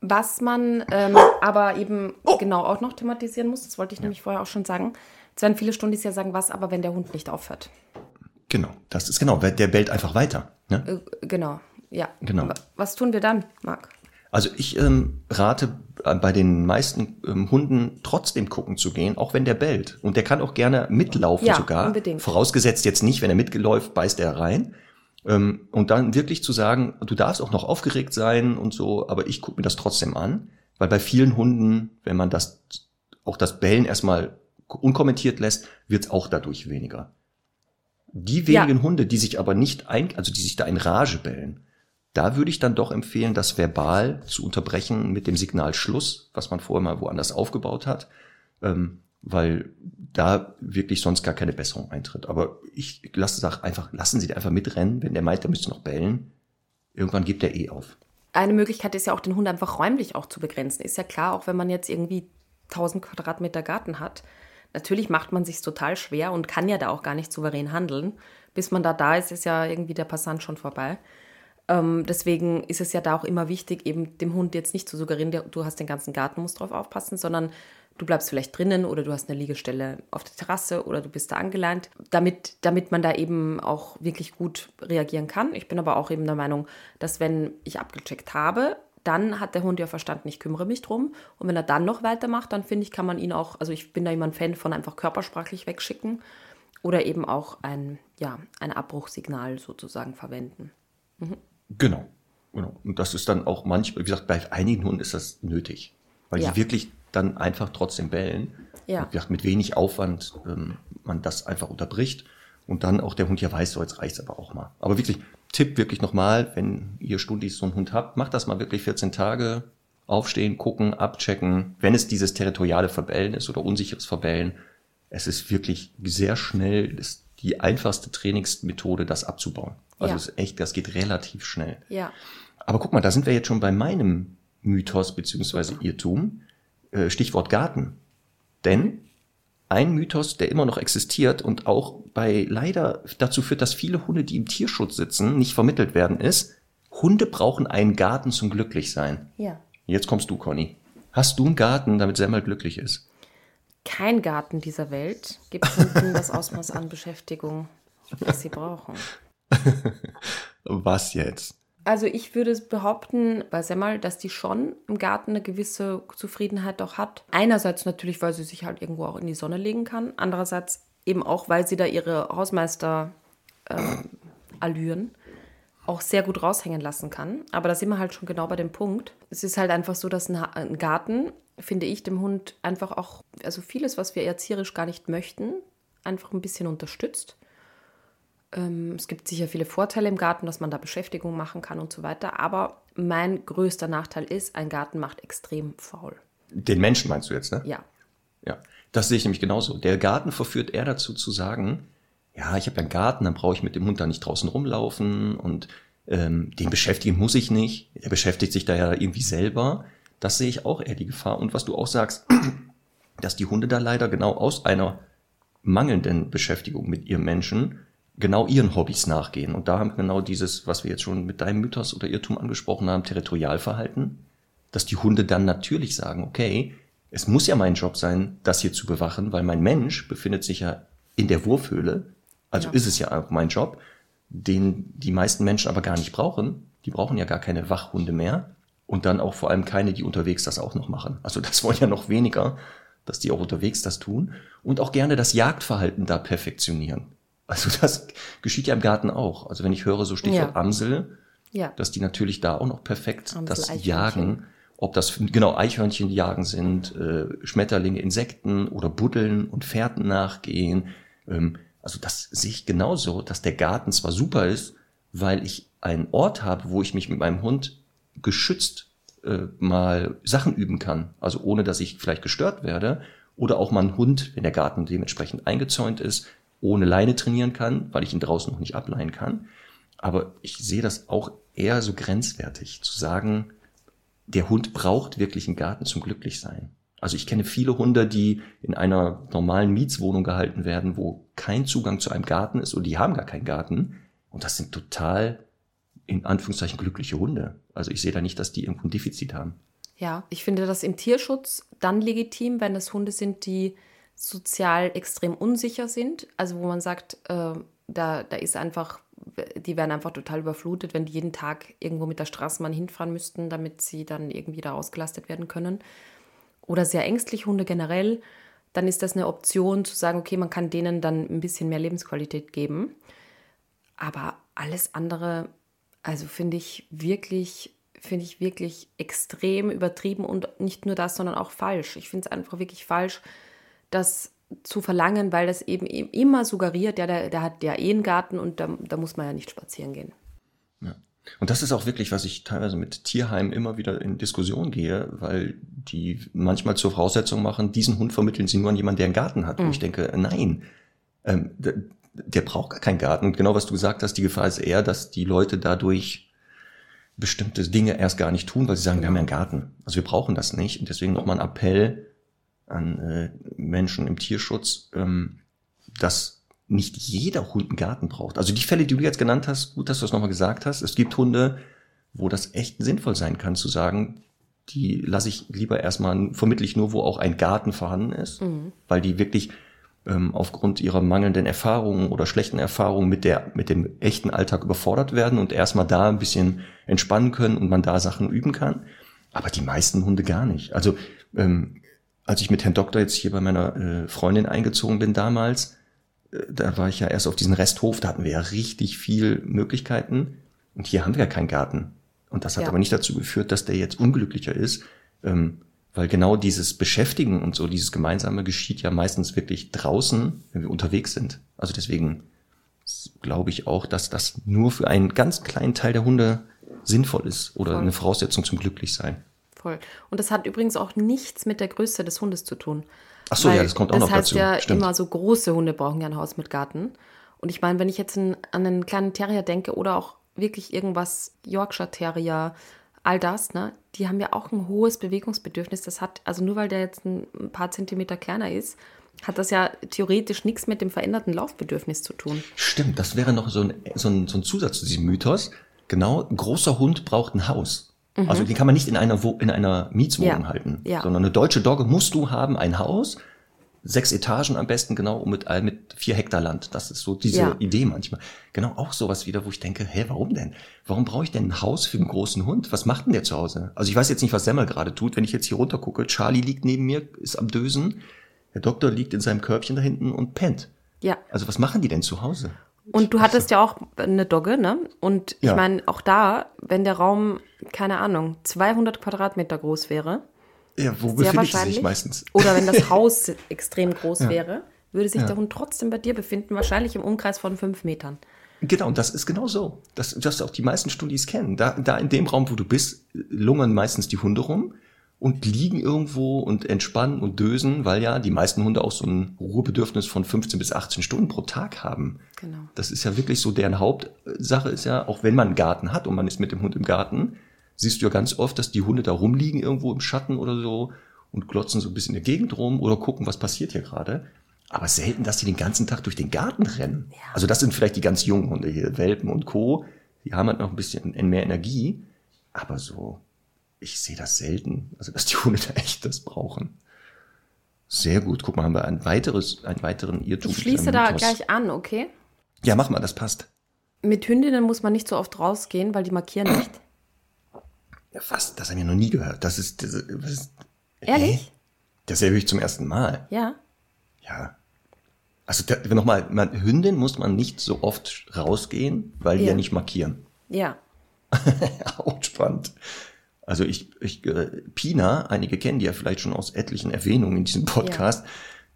Was man ähm, aber eben oh. genau auch noch thematisieren muss, das wollte ich ja. nämlich vorher auch schon sagen. Es werden viele Stunden ja sagen, was aber, wenn der Hund nicht aufhört. Genau, das ist genau, der bellt einfach weiter. Ne? Äh, genau, ja. Genau. Was tun wir dann, Marc? Also ich ähm, rate äh, bei den meisten ähm, Hunden trotzdem gucken zu gehen, auch wenn der bellt. Und der kann auch gerne mitlaufen ja, sogar. Unbedingt. Vorausgesetzt jetzt nicht, wenn er mitgeläuft, beißt er rein. Ähm, und dann wirklich zu sagen, du darfst auch noch aufgeregt sein und so, aber ich gucke mir das trotzdem an. Weil bei vielen Hunden, wenn man das auch das Bellen erstmal unkommentiert lässt, wird es auch dadurch weniger. Die wenigen ja. Hunde, die sich aber nicht ein, also die sich da in Rage bellen, da würde ich dann doch empfehlen, das verbal zu unterbrechen mit dem Signal Schluss, was man vorher mal woanders aufgebaut hat, ähm, weil da wirklich sonst gar keine Besserung eintritt. Aber ich lasse sag einfach, lassen Sie den einfach mitrennen, wenn der meint, der müsste noch bellen. Irgendwann gibt er eh auf. Eine Möglichkeit ist ja auch, den Hund einfach räumlich auch zu begrenzen. Ist ja klar, auch wenn man jetzt irgendwie 1000 Quadratmeter Garten hat. Natürlich macht man sich total schwer und kann ja da auch gar nicht souverän handeln. Bis man da da ist, ist ja irgendwie der Passant schon vorbei. Ähm, deswegen ist es ja da auch immer wichtig, eben dem Hund jetzt nicht zu suggerieren, du hast den ganzen Garten, musst drauf aufpassen, sondern du bleibst vielleicht drinnen oder du hast eine Liegestelle auf der Terrasse oder du bist da angeleint, damit, damit man da eben auch wirklich gut reagieren kann. Ich bin aber auch eben der Meinung, dass wenn ich abgecheckt habe, dann hat der Hund ja verstanden, ich kümmere mich drum. Und wenn er dann noch weitermacht, dann finde ich, kann man ihn auch, also ich bin da immer ein Fan von einfach körpersprachlich wegschicken oder eben auch ein, ja, ein Abbruchsignal sozusagen verwenden. Mhm. Genau, genau. Und das ist dann auch manchmal, wie gesagt, bei einigen Hunden ist das nötig, weil ja. die wirklich dann einfach trotzdem bellen. Ja. Und wie gesagt, mit wenig Aufwand ähm, man das einfach unterbricht und dann auch der Hund ja weiß, so jetzt reicht's aber auch mal. Aber wirklich, Tipp wirklich nochmal, wenn ihr Stundis so einen Hund habt, macht das mal wirklich 14 Tage. Aufstehen, gucken, abchecken. Wenn es dieses territoriale Verbellen ist oder unsicheres Verbellen, es ist wirklich sehr schnell ist die einfachste Trainingsmethode, das abzubauen. Also ja. es ist echt, das geht relativ schnell. Ja. Aber guck mal, da sind wir jetzt schon bei meinem Mythos beziehungsweise Irrtum. Äh, Stichwort Garten. Denn ein Mythos, der immer noch existiert und auch bei leider dazu führt, dass viele Hunde, die im Tierschutz sitzen, nicht vermittelt werden, ist, Hunde brauchen einen Garten zum Glücklichsein. Ja. Jetzt kommst du, Conny. Hast du einen Garten, damit Semmel glücklich ist? Kein Garten dieser Welt gibt Hunden das Ausmaß an Beschäftigung, das sie brauchen. Was jetzt? Also ich würde behaupten bei Semmel, dass die schon im Garten eine gewisse Zufriedenheit doch hat. Einerseits natürlich, weil sie sich halt irgendwo auch in die Sonne legen kann. Andererseits eben auch, weil sie da ihre Hausmeister-Allüren äh, auch sehr gut raushängen lassen kann. Aber da sind wir halt schon genau bei dem Punkt. Es ist halt einfach so, dass ein, Garten, finde ich, dem Hund einfach auch, also vieles, was wir erzieherisch gar nicht möchten, einfach ein bisschen unterstützt. Ähm, es gibt sicher viele Vorteile im Garten, dass man da Beschäftigung machen kann und so weiter. Aber mein größter Nachteil ist, ein Garten macht extrem faul. Den Menschen meinst du jetzt, ne? Ja. Ja, das sehe ich nämlich genauso. Der Garten verführt eher dazu zu sagen, ja, ich habe ja einen Garten, dann brauche ich mit dem Hund da nicht draußen rumlaufen und ähm, den beschäftigen muss ich nicht. Er beschäftigt sich da ja irgendwie selber. Das sehe ich auch eher die Gefahr. Und was du auch sagst, dass die Hunde da leider genau aus einer mangelnden Beschäftigung mit ihrem Menschen genau ihren Hobbys nachgehen. Und da haben wir genau dieses, was wir jetzt schon mit deinem Mythos oder Irrtum angesprochen haben, Territorialverhalten, dass die Hunde dann natürlich sagen, okay, es muss ja mein Job sein, das hier zu bewachen, weil mein Mensch befindet sich ja in der Wurfhöhle. Also ja. ist es ja auch mein Job, den die meisten Menschen aber gar nicht brauchen. Die brauchen ja gar keine Wachhunde mehr. Und dann auch vor allem keine, die unterwegs das auch noch machen. Also das wollen ja noch weniger, dass die auch unterwegs das tun. Und auch gerne das Jagdverhalten da perfektionieren. Also das geschieht ja im Garten auch. Also wenn ich höre so Stichwort ja. Amsel, ja. dass die natürlich da auch noch perfekt Amsel, das Jagen, ob das genau Eichhörnchen jagen sind, äh, Schmetterlinge, Insekten oder Buddeln und Fährten nachgehen. Ähm, also das sehe ich genauso, dass der Garten zwar super ist, weil ich einen Ort habe, wo ich mich mit meinem Hund geschützt äh, mal Sachen üben kann. Also ohne, dass ich vielleicht gestört werde. Oder auch mal ein Hund, wenn der Garten dementsprechend eingezäunt ist, ohne Leine trainieren kann, weil ich ihn draußen noch nicht ableihen kann. Aber ich sehe das auch eher so grenzwertig, zu sagen, der Hund braucht wirklich einen Garten zum Glücklichsein. Also ich kenne viele Hunde, die in einer normalen Mietswohnung gehalten werden, wo kein Zugang zu einem Garten ist und die haben gar keinen Garten. Und das sind total, in Anführungszeichen, glückliche Hunde. Also ich sehe da nicht, dass die irgendwo ein Defizit haben. Ja, ich finde das im Tierschutz dann legitim, wenn es Hunde sind, die sozial extrem unsicher sind. Also wo man sagt, äh, da, da ist einfach, die werden einfach total überflutet, wenn die jeden Tag irgendwo mit der Straßenbahn hinfahren müssten, damit sie dann irgendwie da ausgelastet werden können. Oder sehr ängstlich Hunde generell, dann ist das eine Option zu sagen, okay, man kann denen dann ein bisschen mehr Lebensqualität geben. Aber alles andere, also finde ich wirklich, finde ich wirklich extrem übertrieben und nicht nur das, sondern auch falsch. Ich finde es einfach wirklich falsch, das zu verlangen, weil das eben immer suggeriert, ja, der, der hat ja eh einen Garten und da, da muss man ja nicht spazieren gehen. Ja. Und das ist auch wirklich, was ich teilweise mit Tierheimen immer wieder in Diskussion gehe, weil die manchmal zur Voraussetzung machen, diesen Hund vermitteln sie nur an jemanden, der einen Garten hat. Mhm. Und ich denke, nein, ähm, der, braucht gar keinen Garten. Und genau was du gesagt hast, die Gefahr ist eher, dass die Leute dadurch bestimmte Dinge erst gar nicht tun, weil sie sagen, wir haben ja einen Garten. Also wir brauchen das nicht. Und deswegen nochmal ein Appell, an äh, Menschen im Tierschutz, ähm, dass nicht jeder Hund einen Garten braucht. Also die Fälle, die du jetzt genannt hast, gut, dass du das nochmal gesagt hast. Es gibt Hunde, wo das echt sinnvoll sein kann, zu sagen, die lasse ich lieber erstmal vermittle ich nur, wo auch ein Garten vorhanden ist, mhm. weil die wirklich ähm, aufgrund ihrer mangelnden Erfahrungen oder schlechten Erfahrungen mit der mit dem echten Alltag überfordert werden und erstmal da ein bisschen entspannen können und man da Sachen üben kann. Aber die meisten Hunde gar nicht. Also ähm, als ich mit Herrn Doktor jetzt hier bei meiner äh, Freundin eingezogen bin damals, äh, da war ich ja erst auf diesen Resthof, da hatten wir ja richtig viel Möglichkeiten und hier haben wir ja keinen Garten. Und das hat ja. aber nicht dazu geführt, dass der jetzt unglücklicher ist. Ähm, weil genau dieses Beschäftigen und so, dieses Gemeinsame geschieht ja meistens wirklich draußen, wenn wir unterwegs sind. Also deswegen glaube ich auch, dass das nur für einen ganz kleinen Teil der Hunde sinnvoll ist oder Voll. eine Voraussetzung zum Glücklichsein. Voll. Und das hat übrigens auch nichts mit der Größe des Hundes zu tun. Ach so, ja, das kommt auch noch dazu. Das heißt ja Stimmt. immer so große Hunde brauchen ja ein Haus mit Garten. Und ich meine, wenn ich jetzt an einen kleinen Terrier denke oder auch wirklich irgendwas Yorkshire Terrier, all das, ne, die haben ja auch ein hohes Bewegungsbedürfnis. Das hat, also nur weil der jetzt ein paar Zentimeter kleiner ist, hat das ja theoretisch nichts mit dem veränderten Laufbedürfnis zu tun. Stimmt, das wäre noch so ein, so ein, so ein Zusatz zu diesem Mythos. Genau, ein großer Hund braucht ein Haus. Mhm. Also den kann man nicht in einer, in einer Mietswohnung ja. halten, ja. sondern eine deutsche Dogge musst du haben, ein Haus, sechs Etagen am besten, genau, und mit, mit vier Hektar Land. Das ist so diese ja. Idee manchmal. Genau, auch sowas wieder, wo ich denke, hä, warum denn? Warum brauche ich denn ein Haus für einen großen Hund? Was macht denn der zu Hause? Also ich weiß jetzt nicht, was Semmel gerade tut. Wenn ich jetzt hier runter gucke, Charlie liegt neben mir, ist am Dösen. Der Doktor liegt in seinem Körbchen da hinten und pennt. Ja. Also was machen die denn zu Hause? Und du hattest ja auch eine Dogge, ne? Und ich ja. meine, auch da, wenn der Raum, keine Ahnung, 200 Quadratmeter groß wäre, ja, wo befindet sie sich meistens? Oder wenn das Haus extrem groß ja. wäre, würde sich ja. der Hund trotzdem bei dir befinden, wahrscheinlich im Umkreis von fünf Metern. Genau, und das ist genau so. Das, das auch die meisten Studis kennen. Da, da in dem Raum, wo du bist, lungern meistens die Hunde rum und liegen irgendwo und entspannen und dösen, weil ja die meisten Hunde auch so ein Ruhebedürfnis von 15 bis 18 Stunden pro Tag haben. Genau. Das ist ja wirklich so deren Hauptsache ist ja, auch wenn man einen Garten hat und man ist mit dem Hund im Garten, siehst du ja ganz oft, dass die Hunde da rumliegen irgendwo im Schatten oder so und glotzen so ein bisschen in der Gegend rum oder gucken, was passiert hier gerade. Aber selten, dass die den ganzen Tag durch den Garten rennen. Ja. Also das sind vielleicht die ganz jungen Hunde hier, Welpen und Co. Die haben halt noch ein bisschen mehr Energie. Aber so, ich sehe das selten. Also dass die Hunde da echt das brauchen. Sehr gut. Guck mal, haben wir ein weiteres, einen weiteren Irrtum. Ich schließe da gleich an, okay? Ja, mach mal, das passt. Mit Hündinnen muss man nicht so oft rausgehen, weil die markieren nicht. Ja, was? Das haben wir noch nie gehört. Das ist. Das, was, Ehrlich? Hä? Das höre ich zum ersten Mal. Ja. Ja. Also nochmal, Hündin muss man nicht so oft rausgehen, weil die ja, ja nicht markieren. Ja. Auch spannend. Also ich, ich äh, Pina, einige kennen die ja vielleicht schon aus etlichen Erwähnungen in diesem Podcast. Ja.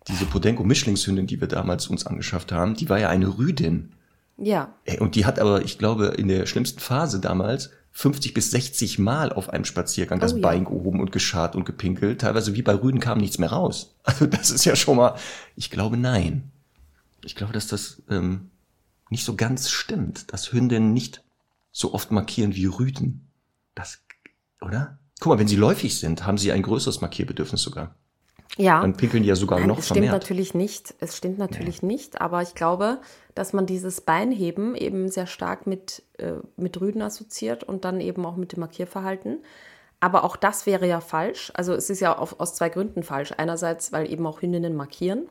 Diese Podenco-Mischlingshündin, die wir damals uns angeschafft haben, die war ja eine Rüdin. Ja. Und die hat aber, ich glaube, in der schlimmsten Phase damals 50 bis 60 Mal auf einem Spaziergang das oh, Bein gehoben und geschart und gepinkelt. Teilweise wie bei Rüden kam nichts mehr raus. Also das ist ja schon mal, ich glaube nein. Ich glaube, dass das ähm, nicht so ganz stimmt, dass Hündinnen nicht so oft markieren wie Rüden. Das, oder? Guck mal, wenn sie läufig sind, haben sie ein größeres Markierbedürfnis sogar. Ja. Dann pinkeln die ja sogar Nein, noch es vermehrt. stimmt natürlich nicht. Es stimmt natürlich nee. nicht, aber ich glaube, dass man dieses Beinheben eben sehr stark mit, äh, mit Rüden assoziiert und dann eben auch mit dem Markierverhalten. Aber auch das wäre ja falsch. Also es ist ja auf, aus zwei Gründen falsch. Einerseits, weil eben auch Hündinnen markieren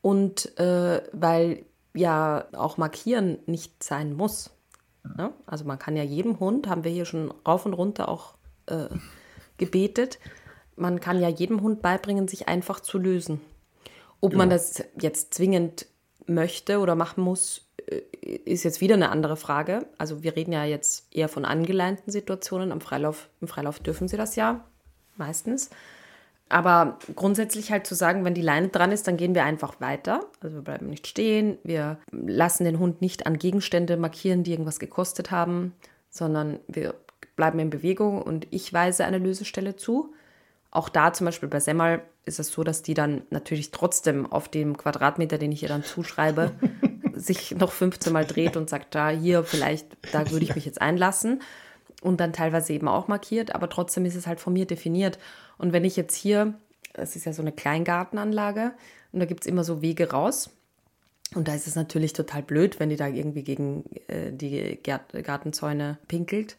und äh, weil ja auch markieren nicht sein muss. Ja? Also man kann ja jedem Hund, haben wir hier schon rauf und runter auch äh, gebetet, man kann ja jedem Hund beibringen, sich einfach zu lösen. Ob ja. man das jetzt zwingend möchte oder machen muss, äh, ist jetzt wieder eine andere Frage. Also wir reden ja jetzt eher von angeleinten Situationen. Am Freilauf, Im Freilauf dürfen sie das ja meistens. Aber grundsätzlich halt zu sagen, wenn die Leine dran ist, dann gehen wir einfach weiter. Also wir bleiben nicht stehen, wir lassen den Hund nicht an Gegenstände markieren, die irgendwas gekostet haben, sondern wir bleiben in Bewegung und ich weise eine Lösestelle zu. Auch da zum Beispiel bei Semmel ist es so, dass die dann natürlich trotzdem auf dem Quadratmeter, den ich ihr dann zuschreibe, sich noch 15 Mal dreht und sagt, da hier vielleicht, da würde ich mich jetzt einlassen. Und dann teilweise eben auch markiert, aber trotzdem ist es halt von mir definiert. Und wenn ich jetzt hier, es ist ja so eine Kleingartenanlage, und da gibt es immer so Wege raus. Und da ist es natürlich total blöd, wenn die da irgendwie gegen äh, die Gart Gartenzäune pinkelt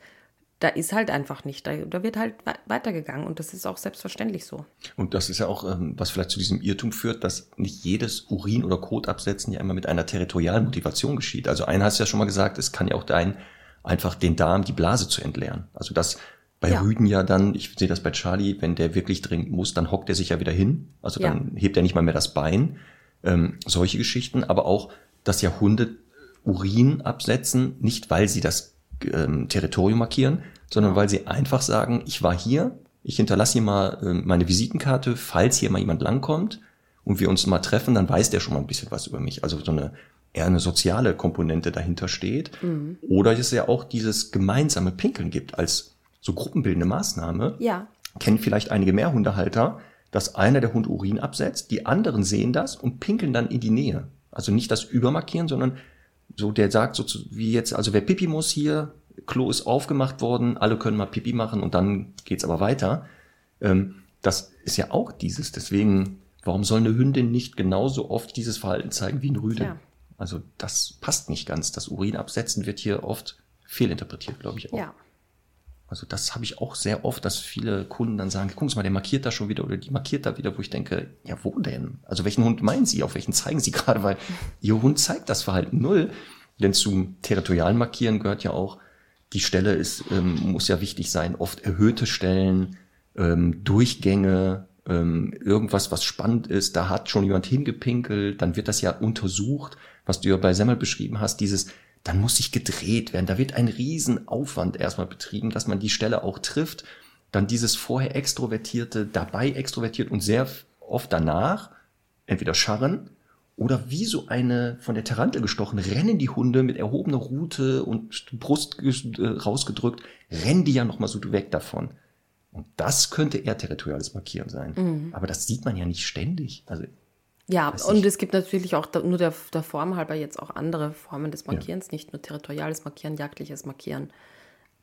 da ist halt einfach nicht. Da, da wird halt weitergegangen und das ist auch selbstverständlich so. Und das ist ja auch, ähm, was vielleicht zu diesem Irrtum führt, dass nicht jedes Urin- oder Kotabsetzen ja immer mit einer territorialen Motivation geschieht. Also einer hast ja schon mal gesagt, es kann ja auch dein, einfach den Darm, die Blase zu entleeren. Also das bei ja. Rüden ja dann, ich sehe das bei Charlie, wenn der wirklich dringend muss, dann hockt er sich ja wieder hin. Also dann ja. hebt er nicht mal mehr das Bein. Ähm, solche Geschichten, aber auch, dass ja Hunde Urin absetzen, nicht weil sie das ähm, Territorium markieren, sondern weil sie einfach sagen, ich war hier, ich hinterlasse hier mal äh, meine Visitenkarte, falls hier mal jemand langkommt und wir uns mal treffen, dann weiß der schon mal ein bisschen was über mich. Also so eine eher eine soziale Komponente dahinter steht. Mhm. Oder es ja auch dieses gemeinsame Pinkeln gibt als so gruppenbildende Maßnahme. Ja. Kennen vielleicht einige mehr Hundehalter, dass einer der Hund Urin absetzt, die anderen sehen das und pinkeln dann in die Nähe. Also nicht das Übermarkieren, sondern so, der sagt so wie jetzt, also wer Pipi muss hier, Klo ist aufgemacht worden, alle können mal Pipi machen und dann geht's aber weiter. Ähm, das ist ja auch dieses. Deswegen, warum soll eine Hündin nicht genauso oft dieses Verhalten zeigen wie ein Rüde? Ja. Also das passt nicht ganz. Das Urin absetzen wird hier oft fehlinterpretiert, glaube ich auch. Ja. Also das habe ich auch sehr oft, dass viele Kunden dann sagen, Sie mal, der markiert da schon wieder oder die markiert da wieder, wo ich denke, ja, wo denn? Also welchen Hund meinen Sie? Auf welchen zeigen Sie gerade? Weil Ihr Hund zeigt das Verhalten null. Denn zum territorialen Markieren gehört ja auch, die Stelle ist, ähm, muss ja wichtig sein, oft erhöhte Stellen, ähm, Durchgänge, ähm, irgendwas, was spannend ist, da hat schon jemand hingepinkelt, dann wird das ja untersucht, was du ja bei Semmel beschrieben hast, dieses dann muss sich gedreht werden. Da wird ein Riesenaufwand erstmal betrieben, dass man die Stelle auch trifft. Dann dieses vorher extrovertierte, dabei extrovertiert und sehr oft danach entweder scharren oder wie so eine von der Tarantel gestochen, rennen die Hunde mit erhobener Rute und Brust äh, rausgedrückt, rennen die ja nochmal so weg davon. Und das könnte eher territoriales Markieren sein. Mhm. Aber das sieht man ja nicht ständig. Also ja, und es gibt natürlich auch nur der, der Form halber jetzt auch andere Formen des Markierens, ja. nicht nur territoriales Markieren, jagdliches Markieren.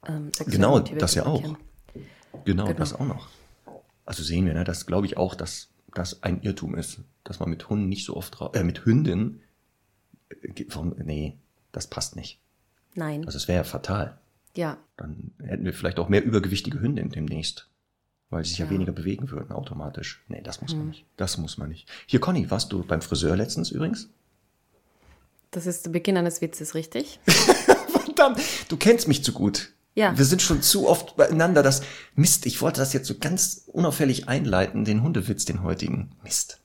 Ähm, genau, das ja auch. Genau, genau, das auch noch. Also sehen wir, ne, das glaube ich auch, dass das ein Irrtum ist, dass man mit Hunden nicht so oft, äh, mit Hünden, äh, nee, das passt nicht. Nein. Also es wäre ja fatal. Ja. Dann hätten wir vielleicht auch mehr übergewichtige Hunde demnächst weil sie sich ja. ja, weniger bewegen würden automatisch. Nee, das muss hm. man nicht. Das muss man nicht. Hier, Conny, warst du beim Friseur letztens übrigens? Das ist der Beginn eines Witzes, richtig? Verdammt, du kennst mich zu gut. Ja. Wir sind schon zu oft beieinander. Das Mist, ich wollte das jetzt so ganz unauffällig einleiten, den Hundewitz, den heutigen. Mist.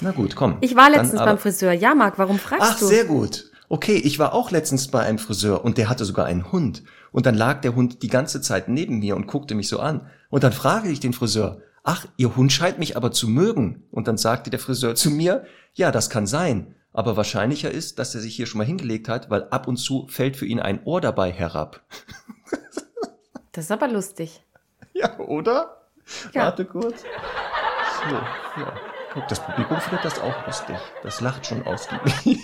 Na gut, komm. Ich war letztens beim Friseur. Ja, Marc, warum fragst Ach, du? Ach, sehr gut. Okay, ich war auch letztens bei einem Friseur und der hatte sogar einen Hund. Und dann lag der Hund die ganze Zeit neben mir und guckte mich so an. Und dann frage ich den Friseur, ach, Ihr Hund scheint mich aber zu mögen. Und dann sagte der Friseur zu mir, ja, das kann sein. Aber wahrscheinlicher ist, dass er sich hier schon mal hingelegt hat, weil ab und zu fällt für ihn ein Ohr dabei herab. Das ist aber lustig. Ja, oder? Ja. Warte kurz. So, ja. Guck, das Publikum findet das auch lustig. Das lacht schon ausgiebig.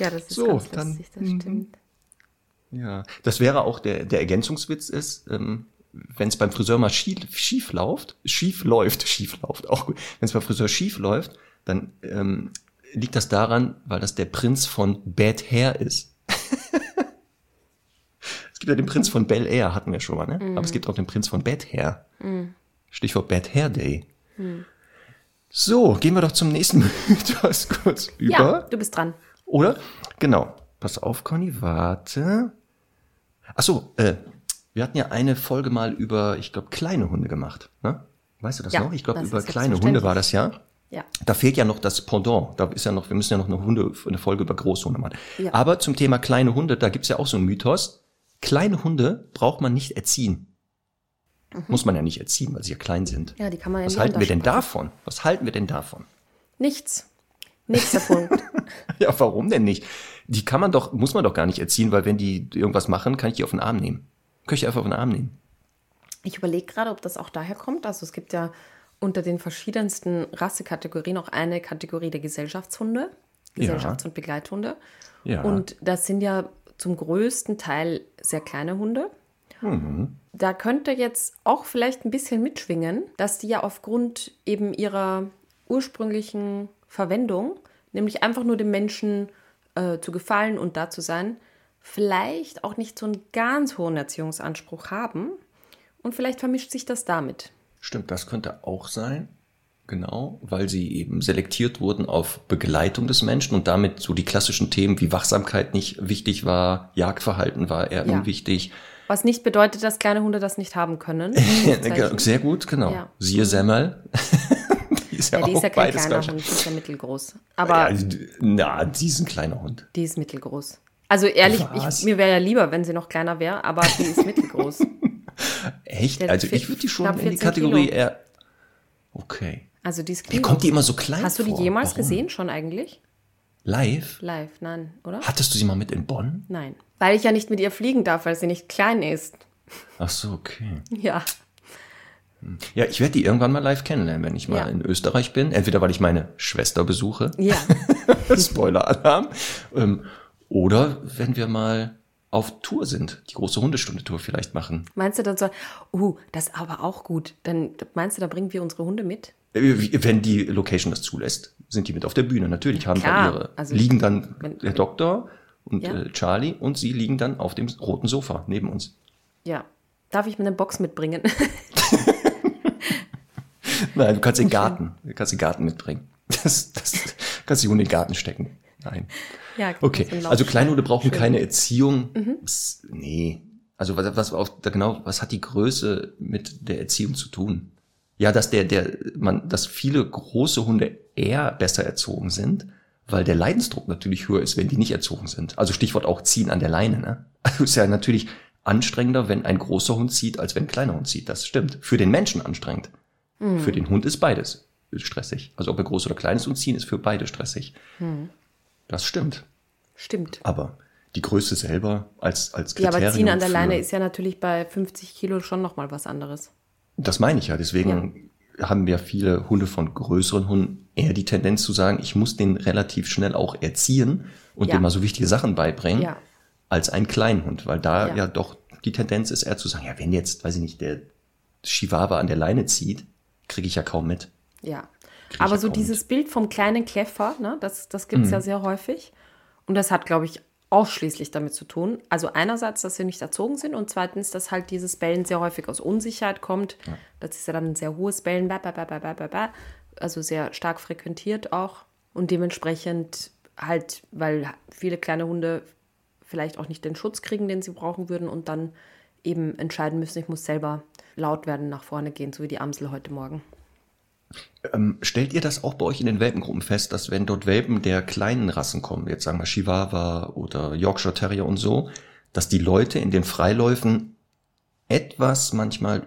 Ja, das ist so, ganz dann, lustig, das mhm. stimmt. Ja, das wäre auch der, der Ergänzungswitz ist, ähm, wenn es beim Friseur mal schief, schief läuft, schief läuft, schief läuft, auch gut. Wenn es beim Friseur schief läuft, dann ähm, liegt das daran, weil das der Prinz von Bad Hair ist. es gibt ja den Prinz von Bel Air, hatten wir schon mal, ne? Mm. Aber es gibt auch den Prinz von Bad Hair. Mm. Stichwort Bad Hair Day. Mm. So, gehen wir doch zum nächsten Mythos kurz über. Ja, du bist dran. Oder? Genau. Pass auf, Conny, warte. Ach so, äh, wir hatten ja eine Folge mal über, ich glaube, kleine Hunde gemacht. Ne? Weißt du das ja, noch? Ich glaube, über kleine Hunde war das ja. Ja. Da fehlt ja noch das Pendant. Da ist ja noch, wir müssen ja noch eine Hunde, eine Folge über Großhunde machen. Ja. Aber zum Thema kleine Hunde, da gibt's ja auch so einen Mythos. Kleine Hunde braucht man nicht erziehen. Mhm. Muss man ja nicht erziehen, weil sie ja klein sind. Ja, die kann man ja Was halten wir denn davon? Was halten wir denn davon? Nichts. Nächster Punkt. ja, warum denn nicht? Die kann man doch, muss man doch gar nicht erziehen, weil wenn die irgendwas machen, kann ich die auf den Arm nehmen. Kann ich die einfach auf den Arm nehmen. Ich überlege gerade, ob das auch daher kommt. Also es gibt ja unter den verschiedensten Rassekategorien auch eine Kategorie der Gesellschaftshunde, Gesellschafts- ja. und Begleithunde. Ja. Und das sind ja zum größten Teil sehr kleine Hunde. Mhm. Da könnte jetzt auch vielleicht ein bisschen mitschwingen, dass die ja aufgrund eben ihrer ursprünglichen Verwendung, nämlich einfach nur dem Menschen äh, zu gefallen und da zu sein, vielleicht auch nicht so einen ganz hohen Erziehungsanspruch haben. Und vielleicht vermischt sich das damit. Stimmt, das könnte auch sein. Genau, weil sie eben selektiert wurden auf Begleitung des Menschen und damit so die klassischen Themen wie Wachsamkeit nicht wichtig war, Jagdverhalten war eher ja. unwichtig. Was nicht bedeutet, dass kleine Hunde das nicht haben können. Sehr gut, genau. Ja. Siehe Semmel. Die ist ja, ja die auch ist ja kein kleiner Hund, die ist ja mittelgroß. Aber ja, na, die ist ein kleiner Hund. Die ist mittelgroß. Also ehrlich, ich, mir wäre ja lieber, wenn sie noch kleiner wäre, aber die ist mittelgroß. Echt? Der also ich würde die schon in die Kategorie Kilo. eher. Okay. Also die ist Wie kommt die immer so klein Hast du die vor? jemals Warum? gesehen schon eigentlich? Live? Live, nein, oder? Hattest du sie mal mit in Bonn? Nein. Weil ich ja nicht mit ihr fliegen darf, weil sie nicht klein ist. Ach so, okay. Ja. Ja, ich werde die irgendwann mal live kennenlernen, wenn ich mal ja. in Österreich bin. Entweder weil ich meine Schwester besuche. Ja. Spoiler-Alarm. Ähm, oder wenn wir mal auf Tour sind, die große Hundestunde-Tour vielleicht machen. Meinst du dann so, uh, das ist aber auch gut. Dann meinst du, da bringen wir unsere Hunde mit? Äh, wenn die Location das zulässt, sind die mit auf der Bühne. Natürlich haben Klar, dann ihre, also liegen dann wenn, der Doktor und ja. äh, Charlie und sie liegen dann auf dem roten Sofa neben uns. Ja. Darf ich mir eine Box mitbringen? Nein, du kannst den Garten, du kannst den Garten mitbringen. Das, das kannst die Hunde in den Garten stecken. Nein. Ja, okay. Also Kleinhunde brauchen Schön. keine Erziehung. Mhm. Nee. Also was, was auf, genau, was hat die Größe mit der Erziehung zu tun? Ja, dass der, der, man, dass viele große Hunde eher besser erzogen sind, weil der Leidensdruck natürlich höher ist, wenn die nicht erzogen sind. Also Stichwort auch ziehen an der Leine. Ne? Also ist ja natürlich anstrengender, wenn ein großer Hund zieht, als wenn ein kleiner Hund zieht. Das stimmt. Für den Menschen anstrengend. Mhm. Für den Hund ist beides stressig. Also ob er groß oder klein ist und ziehen ist für beide stressig. Mhm. Das stimmt. Stimmt. Aber die Größe selber als, als Kriterium. Ja, aber Ziehen an der Leine ist ja natürlich bei 50 Kilo schon nochmal was anderes. Das meine ich ja. Deswegen ja. haben ja viele Hunde von größeren Hunden eher die Tendenz zu sagen, ich muss den relativ schnell auch erziehen und ja. dem mal so wichtige Sachen beibringen, ja. als ein kleinen Hund. Weil da ja. doch die Tendenz ist eher zu sagen, ja, wenn jetzt, weiß ich nicht, der Chihuahua an der Leine zieht, kriege ich ja kaum mit. Ja. Aber so dieses Bild vom kleinen Kleffer, ne, das, das gibt es mhm. ja sehr häufig. Und das hat, glaube ich, ausschließlich damit zu tun. Also einerseits, dass sie nicht erzogen sind und zweitens, dass halt dieses Bellen sehr häufig aus Unsicherheit kommt. Ja. Das ist ja dann ein sehr hohes Bellen, also sehr stark frequentiert auch. Und dementsprechend halt, weil viele kleine Hunde vielleicht auch nicht den Schutz kriegen, den sie brauchen würden und dann eben entscheiden müssen, ich muss selber laut werden, nach vorne gehen, so wie die Amsel heute Morgen. Ähm, stellt ihr das auch bei euch in den Welpengruppen fest, dass wenn dort Welpen der kleinen Rassen kommen, jetzt sagen wir Chihuahua oder Yorkshire Terrier und so, dass die Leute in den Freiläufen etwas manchmal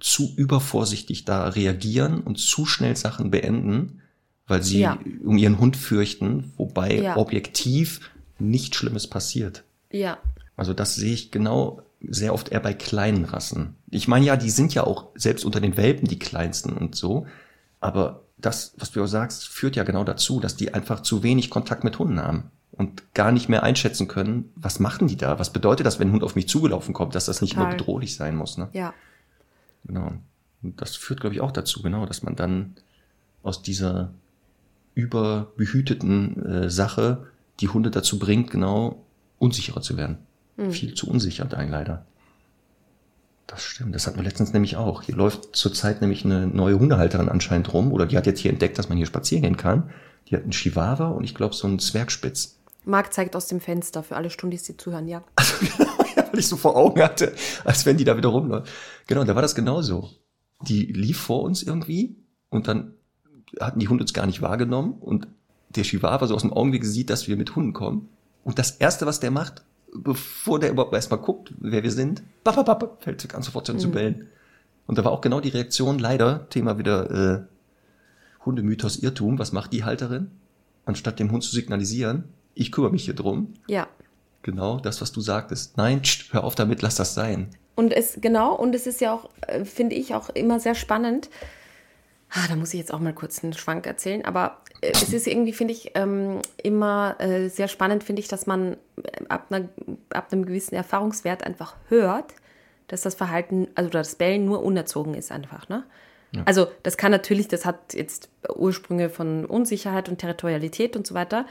zu übervorsichtig da reagieren und zu schnell Sachen beenden, weil sie ja. um ihren Hund fürchten, wobei ja. objektiv nichts Schlimmes passiert. Ja. Also das sehe ich genau sehr oft eher bei kleinen Rassen. Ich meine ja, die sind ja auch selbst unter den Welpen die kleinsten und so. Aber das, was du auch sagst, führt ja genau dazu, dass die einfach zu wenig Kontakt mit Hunden haben und gar nicht mehr einschätzen können, was machen die da? Was bedeutet das, wenn ein Hund auf mich zugelaufen kommt, dass das Total. nicht immer bedrohlich sein muss? Ne? Ja. Genau. Und das führt, glaube ich, auch dazu, genau, dass man dann aus dieser überbehüteten äh, Sache die Hunde dazu bringt, genau unsicherer zu werden. Mhm. Viel zu unsicher dann leider. Das stimmt, das hatten wir letztens nämlich auch. Hier läuft zurzeit nämlich eine neue Hundehalterin anscheinend rum, oder die hat jetzt hier entdeckt, dass man hier spazieren gehen kann. Die hat einen Chihuahua und ich glaube so einen Zwergspitz. Marc zeigt aus dem Fenster für alle Stundis, die zuhören, ja. Also, genau, ja, weil ich so vor Augen hatte, als wenn die da wieder rumläuft. Genau, da war das genauso. Die lief vor uns irgendwie und dann hatten die Hunde uns gar nicht wahrgenommen und der Chihuahua so aus dem Augenblick sieht, dass wir mit Hunden kommen. Und das erste, was der macht, bevor der überhaupt erstmal guckt, wer wir sind, bap, fällt sich an sofort an mhm. zu bellen. Und da war auch genau die Reaktion, leider, Thema wieder äh, Hundemythos Irrtum, was macht die Halterin? Anstatt dem Hund zu signalisieren, ich kümmere mich hier drum. Ja. Genau, das, was du sagtest. Nein, tsch, hör auf damit, lass das sein. Und es, genau, und es ist ja auch, äh, finde ich, auch immer sehr spannend, Ah, da muss ich jetzt auch mal kurz einen Schwank erzählen. Aber äh, es ist irgendwie, finde ich, ähm, immer äh, sehr spannend, finde ich, dass man äh, ab, einer, ab einem gewissen Erfahrungswert einfach hört, dass das Verhalten, also das Bellen nur unerzogen ist einfach. Ne? Ja. Also das kann natürlich, das hat jetzt Ursprünge von Unsicherheit und Territorialität und so weiter.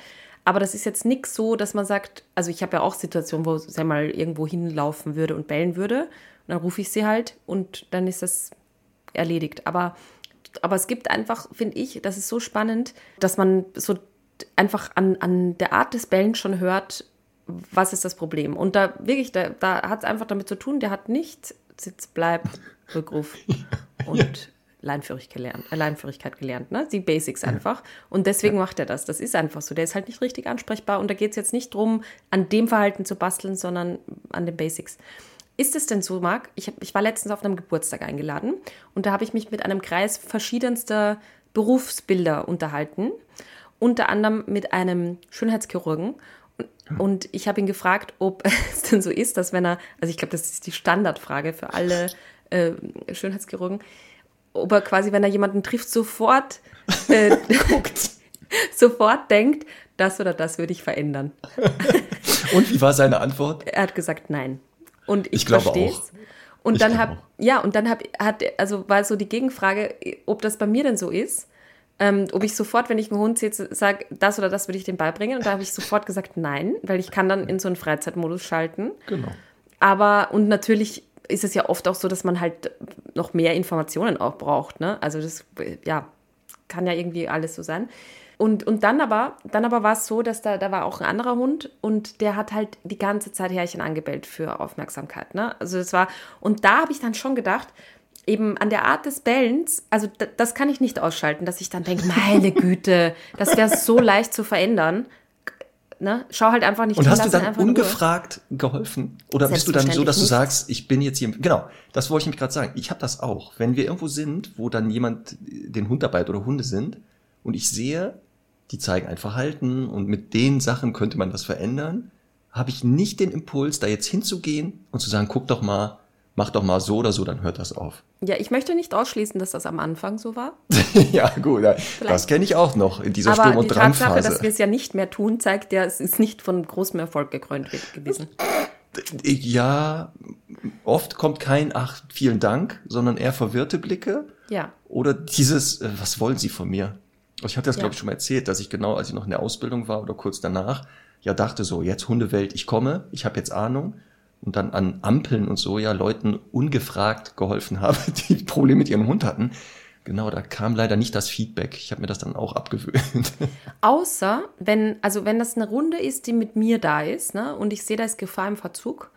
Aber das ist jetzt nichts so, dass man sagt, also ich habe ja auch Situationen, wo sie mal irgendwo hinlaufen würde und bellen würde. Und dann rufe ich sie halt und dann ist das erledigt. Aber, aber es gibt einfach, finde ich, das ist so spannend, dass man so einfach an, an der Art des Bellen schon hört, was ist das Problem. Und da wirklich, da, da hat es einfach damit zu tun, der hat nicht Sitz, Bleib, Rückruf und Leinführigkeit gelernt, äh, Leinführigkeit gelernt, ne? Die Basics einfach. Und deswegen ja. macht er das. Das ist einfach so. Der ist halt nicht richtig ansprechbar und da geht es jetzt nicht darum, an dem Verhalten zu basteln, sondern an den Basics. Ist es denn so, Marc? Ich, hab, ich war letztens auf einem Geburtstag eingeladen und da habe ich mich mit einem Kreis verschiedenster Berufsbilder unterhalten. Unter anderem mit einem Schönheitschirurgen. Und, ich habe ihn gefragt, ob es denn so ist, dass wenn er, also ich glaube, das ist die Standardfrage für alle äh, Schönheitschirurgen, ob er quasi, wenn er jemanden trifft, sofort äh, sofort denkt, das oder das würde ich verändern. Und wie war seine Antwort? Er hat gesagt, nein. Und ich, ich verstehe es. Und ich dann habe, ja, und dann hab, hat, also war so die Gegenfrage, ob das bei mir denn so ist, ähm, ob ich sofort, wenn ich einen Hund sehe, sage, das oder das würde ich dem beibringen. Und da habe ich sofort gesagt, nein, weil ich kann dann in so einen Freizeitmodus schalten. Genau. Aber, und natürlich ist es ja oft auch so, dass man halt noch mehr Informationen auch braucht. Ne? Also das, ja, kann ja irgendwie alles so sein. Und, und dann aber, dann aber war es so, dass da, da war auch ein anderer Hund und der hat halt die ganze Zeit Härchen angebellt für Aufmerksamkeit. Ne? Also das war, und da habe ich dann schon gedacht, eben an der Art des Bellens, also das kann ich nicht ausschalten, dass ich dann denke, meine Güte, das wäre so leicht zu verändern. Ne? Schau halt einfach nicht Und hast du dann ungefragt geholfen? Oder bist du dann so, dass du sagst, ich bin jetzt hier. Genau, das wollte ich nämlich gerade sagen. Ich habe das auch. Wenn wir irgendwo sind, wo dann jemand den Hund dabei hat oder Hunde sind und ich sehe, die zeigen ein Verhalten und mit den Sachen könnte man das verändern, habe ich nicht den Impuls, da jetzt hinzugehen und zu sagen, guck doch mal, mach doch mal so oder so, dann hört das auf. Ja, ich möchte nicht ausschließen, dass das am Anfang so war. ja, gut, das kenne ich auch noch in dieser Aber Sturm- und Drangphase. Aber die Tatsache, dass wir es ja nicht mehr tun, zeigt ja, es ist nicht von großem Erfolg gekrönt gewesen. Ja, oft kommt kein Ach, vielen Dank, sondern eher verwirrte Blicke. Ja. Oder dieses, äh, was wollen Sie von mir? Ich hatte das, ja. glaube ich, schon mal erzählt, dass ich genau, als ich noch in der Ausbildung war oder kurz danach, ja dachte so, jetzt Hundewelt, ich komme, ich habe jetzt Ahnung und dann an Ampeln und so ja Leuten ungefragt geholfen habe, die Probleme mit ihrem Hund hatten. Genau, da kam leider nicht das Feedback. Ich habe mir das dann auch abgewöhnt. Außer wenn, also wenn das eine Runde ist, die mit mir da ist, ne, und ich sehe, da ist Gefahr im Verzug,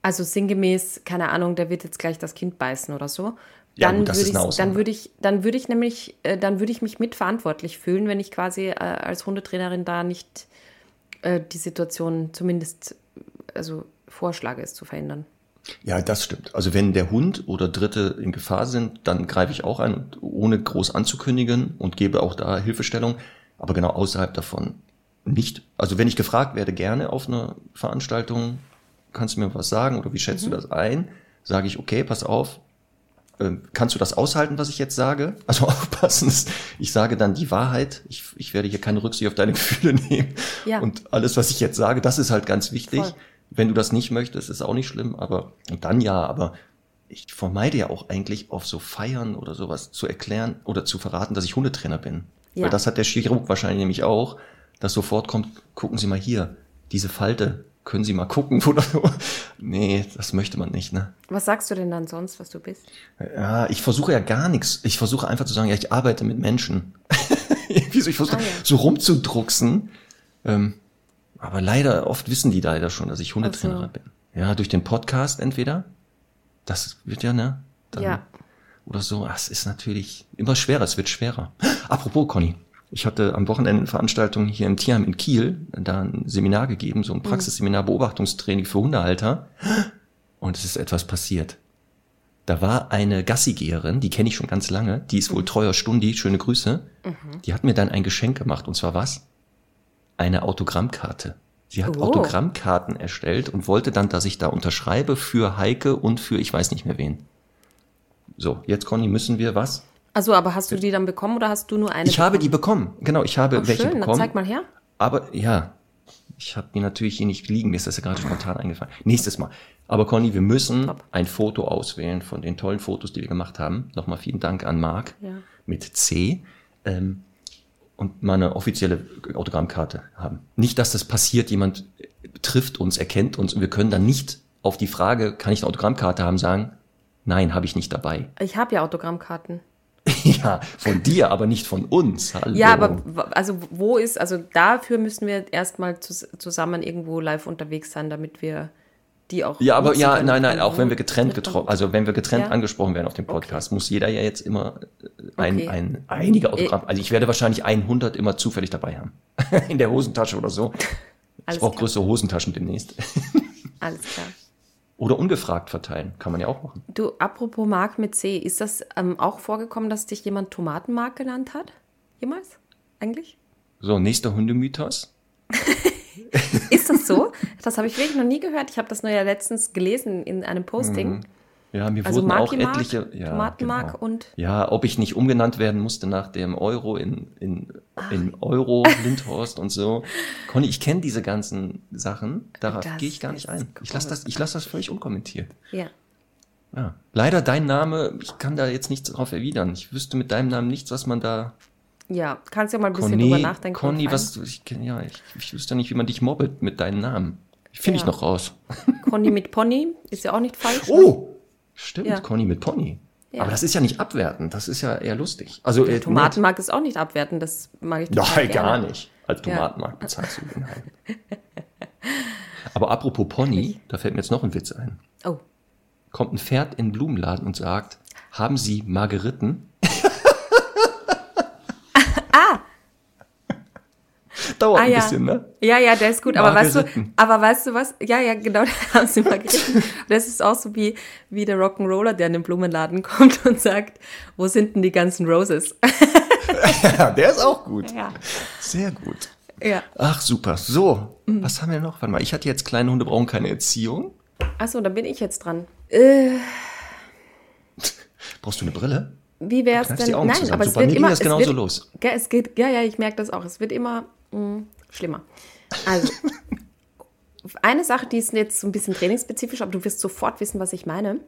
also sinngemäß, keine Ahnung, der wird jetzt gleich das Kind beißen oder so, dann ja, würde ich, dann würde ich, dann würde ich nämlich, äh, dann würde ich mich mitverantwortlich fühlen, wenn ich quasi äh, als Hundetrainerin da nicht äh, die Situation zumindest, also vorschlage, es zu verhindern. Ja, das stimmt. Also wenn der Hund oder Dritte in Gefahr sind, dann greife ich auch ein, ohne groß anzukündigen und gebe auch da Hilfestellung. Aber genau außerhalb davon nicht. Also wenn ich gefragt werde, gerne auf einer Veranstaltung, kannst du mir was sagen oder wie schätzt mhm. du das ein? Sage ich, okay, pass auf, kannst du das aushalten, was ich jetzt sage? Also aufpassen, ich sage dann die Wahrheit. Ich, ich werde hier keine Rücksicht auf deine Gefühle nehmen. Ja. Und alles, was ich jetzt sage, das ist halt ganz wichtig. Voll. Wenn du das nicht möchtest, ist auch nicht schlimm, aber und dann ja, aber ich vermeide ja auch eigentlich auf so Feiern oder sowas zu erklären oder zu verraten, dass ich Hundetrainer bin. Ja. Weil das hat der Chirurg wahrscheinlich nämlich auch, dass sofort kommt, gucken Sie mal hier, diese Falte, können Sie mal gucken oder so. Nee, das möchte man nicht, ne? Was sagst du denn dann sonst, was du bist? Ja, ich versuche ja gar nichts. Ich versuche einfach zu sagen, ja, ich arbeite mit Menschen. Wieso ich versuche ah, ja. so rumzudrucksen. Ähm, aber leider, oft wissen die leider schon, dass ich Hundetrainer so. bin. Ja, durch den Podcast entweder. Das wird ja, ne? Dann, ja. Oder so. Das ist natürlich immer schwerer, es wird schwerer. Apropos, Conny. Ich hatte am Wochenende eine Veranstaltung hier im Tierheim in Kiel, da ein Seminar gegeben, so ein mhm. Praxisseminar Beobachtungstraining für Hundehalter. Und es ist etwas passiert. Da war eine Gassigeherin, die kenne ich schon ganz lange, die ist wohl mhm. treuer Stundi, schöne Grüße. Mhm. Die hat mir dann ein Geschenk gemacht, und zwar was? eine Autogrammkarte. Sie hat oh. Autogrammkarten erstellt und wollte dann, dass ich da unterschreibe für Heike und für ich weiß nicht mehr wen. So, jetzt Conny, müssen wir was? Also, aber hast du die dann bekommen oder hast du nur eine? Ich bekommen? habe die bekommen. Genau, ich habe oh, welche schön, bekommen. Dann zeig mal her. Aber ja, ich habe die natürlich hier nicht liegen. Mir ist das ja gerade spontan eingefallen. Nächstes Mal. Aber Conny, wir müssen Top. ein Foto auswählen von den tollen Fotos, die wir gemacht haben. Nochmal vielen Dank an Marc ja. mit C. Ähm, und mal eine offizielle Autogrammkarte haben. Nicht, dass das passiert, jemand trifft uns, erkennt uns und wir können dann nicht auf die Frage, kann ich eine Autogrammkarte haben, sagen, nein, habe ich nicht dabei. Ich habe ja Autogrammkarten. ja, von dir, aber nicht von uns. Hallo. Ja, aber also wo ist, also dafür müssen wir erstmal zusammen irgendwo live unterwegs sein, damit wir die auch. Ja, aber ja, nein, nein, auch wenn wir getrennt getroffen, also wenn wir getrennt ja? angesprochen werden auf dem Podcast, okay. muss jeder ja jetzt immer äh, ein, okay. ein, einige Autogramm, also ich werde wahrscheinlich 100 immer zufällig dabei haben. In der Hosentasche oder so. ich brauche größere Hosentaschen demnächst. Alles klar. Oder ungefragt verteilen, kann man ja auch machen. Du, apropos Mark mit C, ist das ähm, auch vorgekommen, dass dich jemand Tomatenmark genannt hat? Jemals? Eigentlich? So, nächster Hundemythos. ist das so? Das habe ich wirklich noch nie gehört. Ich habe das nur ja letztens gelesen in einem Posting. Mhm. Ja, mir also wurden auch etliche. Ja, Tomatenmark genau. und. Ja, ob ich nicht umgenannt werden musste nach dem Euro in, in, in Euro, Lindhorst und so. Conny, ich kenne diese ganzen Sachen. Darauf gehe ich gar nicht ein. Ich lasse das, lass das völlig unkommentiert. Ja. ja. Leider dein Name, ich kann da jetzt nichts drauf erwidern. Ich wüsste mit deinem Namen nichts, was man da. Ja, kannst ja mal ein bisschen Conny, drüber nachdenken. Conny, was, ich, ja, ich, ich wüsste nicht, wie man dich mobbelt mit deinem Namen. Finde ja. ich noch raus. Conny mit Pony ist ja auch nicht falsch. Oh! Stimmt, ja. Conny mit Pony. Ja. Aber das ist ja nicht abwertend, das ist ja eher lustig. Also äh, Tomatenmark ist auch nicht abwertend, das mag ich total Nein, gar nicht. Als Tomatenmark bezahlst du den halt. Aber apropos Pony, da fällt mir jetzt noch ein Witz ein. Oh. Kommt ein Pferd in den Blumenladen und sagt, haben Sie Margeriten? dauert ah, ein ja. bisschen, ne? Ja, ja, der ist gut. Aber weißt du, aber weißt du was? Ja, ja, genau, da haben sie mal geritten. Das ist auch so wie, wie der Rock'n'Roller, der in den Blumenladen kommt und sagt, wo sind denn die ganzen Roses? ja, der ist auch gut. Ja. Sehr gut. Ja. Ach, super. So, mhm. was haben wir noch? Warte mal, ich hatte jetzt kleine Hunde brauchen keine Erziehung. Achso, da bin ich jetzt dran. Äh. Brauchst du eine Brille? Wie wäre es denn? Nein, zusammen. aber so, es wird immer das genauso wird, los. Ja, es geht, ja, ja, ich merke das auch. Es wird immer mh, schlimmer. Also, eine Sache, die ist jetzt so ein bisschen trainingsspezifisch, aber du wirst sofort wissen, was ich meine.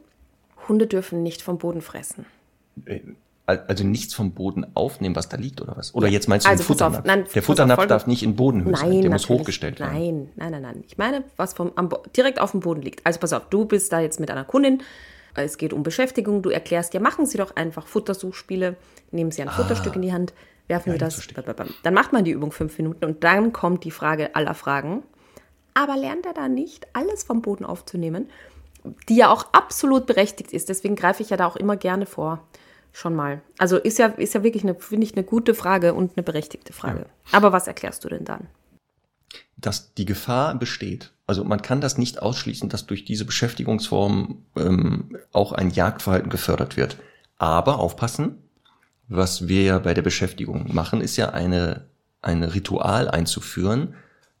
Hunde dürfen nicht vom Boden fressen. Äh, also nichts vom Boden aufnehmen, was da liegt, oder was? Oder jetzt meinst du also, den Futternapf? Auf, nein, der Futternapf auf, darf nicht in Bodenhöhe nein, sein, der muss hochgestellt werden. Nein, nein, nein, nein. Ich meine, was vom, am, direkt auf dem Boden liegt. Also pass auf, du bist da jetzt mit einer Kundin, es geht um Beschäftigung, du erklärst ja, machen Sie doch einfach Futtersuchspiele, nehmen Sie ein ah. Futterstück in die Hand, werfen wir das. Dann macht man die Übung fünf Minuten und dann kommt die Frage aller Fragen. Aber lernt er da nicht, alles vom Boden aufzunehmen, die ja auch absolut berechtigt ist. Deswegen greife ich ja da auch immer gerne vor. Schon mal. Also ist ja, ist ja wirklich, eine, finde ich, eine gute Frage und eine berechtigte Frage. Ja. Aber was erklärst du denn dann? Dass die Gefahr besteht. Also man kann das nicht ausschließen, dass durch diese Beschäftigungsform ähm, auch ein Jagdverhalten gefördert wird. Aber aufpassen, was wir ja bei der Beschäftigung machen, ist ja eine, ein Ritual einzuführen,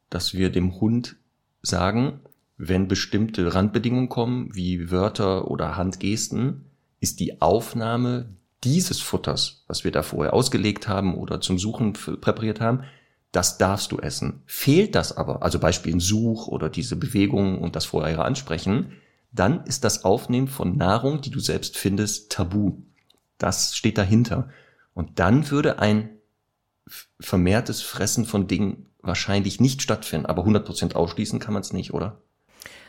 dass wir dem Hund sagen, wenn bestimmte Randbedingungen kommen, wie Wörter oder Handgesten, ist die Aufnahme dieses Futters, was wir da vorher ausgelegt haben oder zum Suchen präpariert haben, das darfst du essen. Fehlt das aber, also Beispiel ein Such oder diese Bewegung und das vorherige Ansprechen, dann ist das Aufnehmen von Nahrung, die du selbst findest, tabu. Das steht dahinter. Und dann würde ein vermehrtes Fressen von Dingen wahrscheinlich nicht stattfinden. Aber 100% ausschließen kann man es nicht, oder?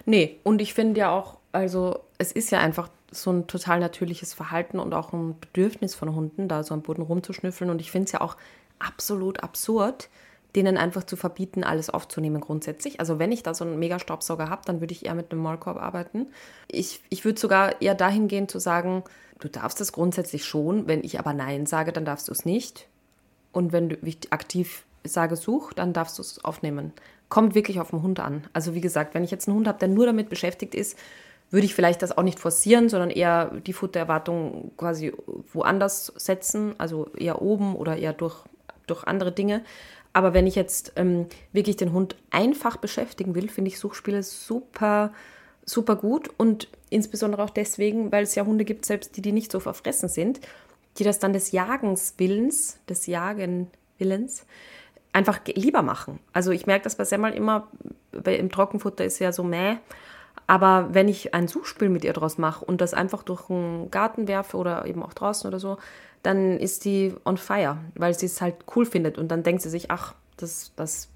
Nee, und ich finde ja auch, also es ist ja einfach so ein total natürliches Verhalten und auch ein Bedürfnis von Hunden, da so am Boden rumzuschnüffeln. Und ich finde es ja auch absolut absurd, denen einfach zu verbieten, alles aufzunehmen grundsätzlich. Also wenn ich da so einen Megastaubsauger habe, dann würde ich eher mit einem Maulkorb arbeiten. Ich, ich würde sogar eher dahin gehen zu sagen, du darfst es grundsätzlich schon, wenn ich aber Nein sage, dann darfst du es nicht. Und wenn du aktiv sage, such, dann darfst du es aufnehmen. Kommt wirklich auf den Hund an. Also wie gesagt, wenn ich jetzt einen Hund habe, der nur damit beschäftigt ist, würde ich vielleicht das auch nicht forcieren, sondern eher die Futtererwartung quasi woanders setzen, also eher oben oder eher durch, durch andere Dinge. Aber wenn ich jetzt ähm, wirklich den Hund einfach beschäftigen will, finde ich Suchspiele super, super gut. Und insbesondere auch deswegen, weil es ja Hunde gibt, selbst die, die nicht so verfressen sind, die das dann des Jagens Willens, des Jagen Willens, einfach lieber machen. Also ich merke das bei Semmel immer, bei, im Trockenfutter ist ja so mäh. Aber wenn ich ein Suchspiel mit ihr draus mache und das einfach durch einen Garten werfe oder eben auch draußen oder so, dann ist die on fire, weil sie es halt cool findet. Und dann denkt sie sich, ach, das, das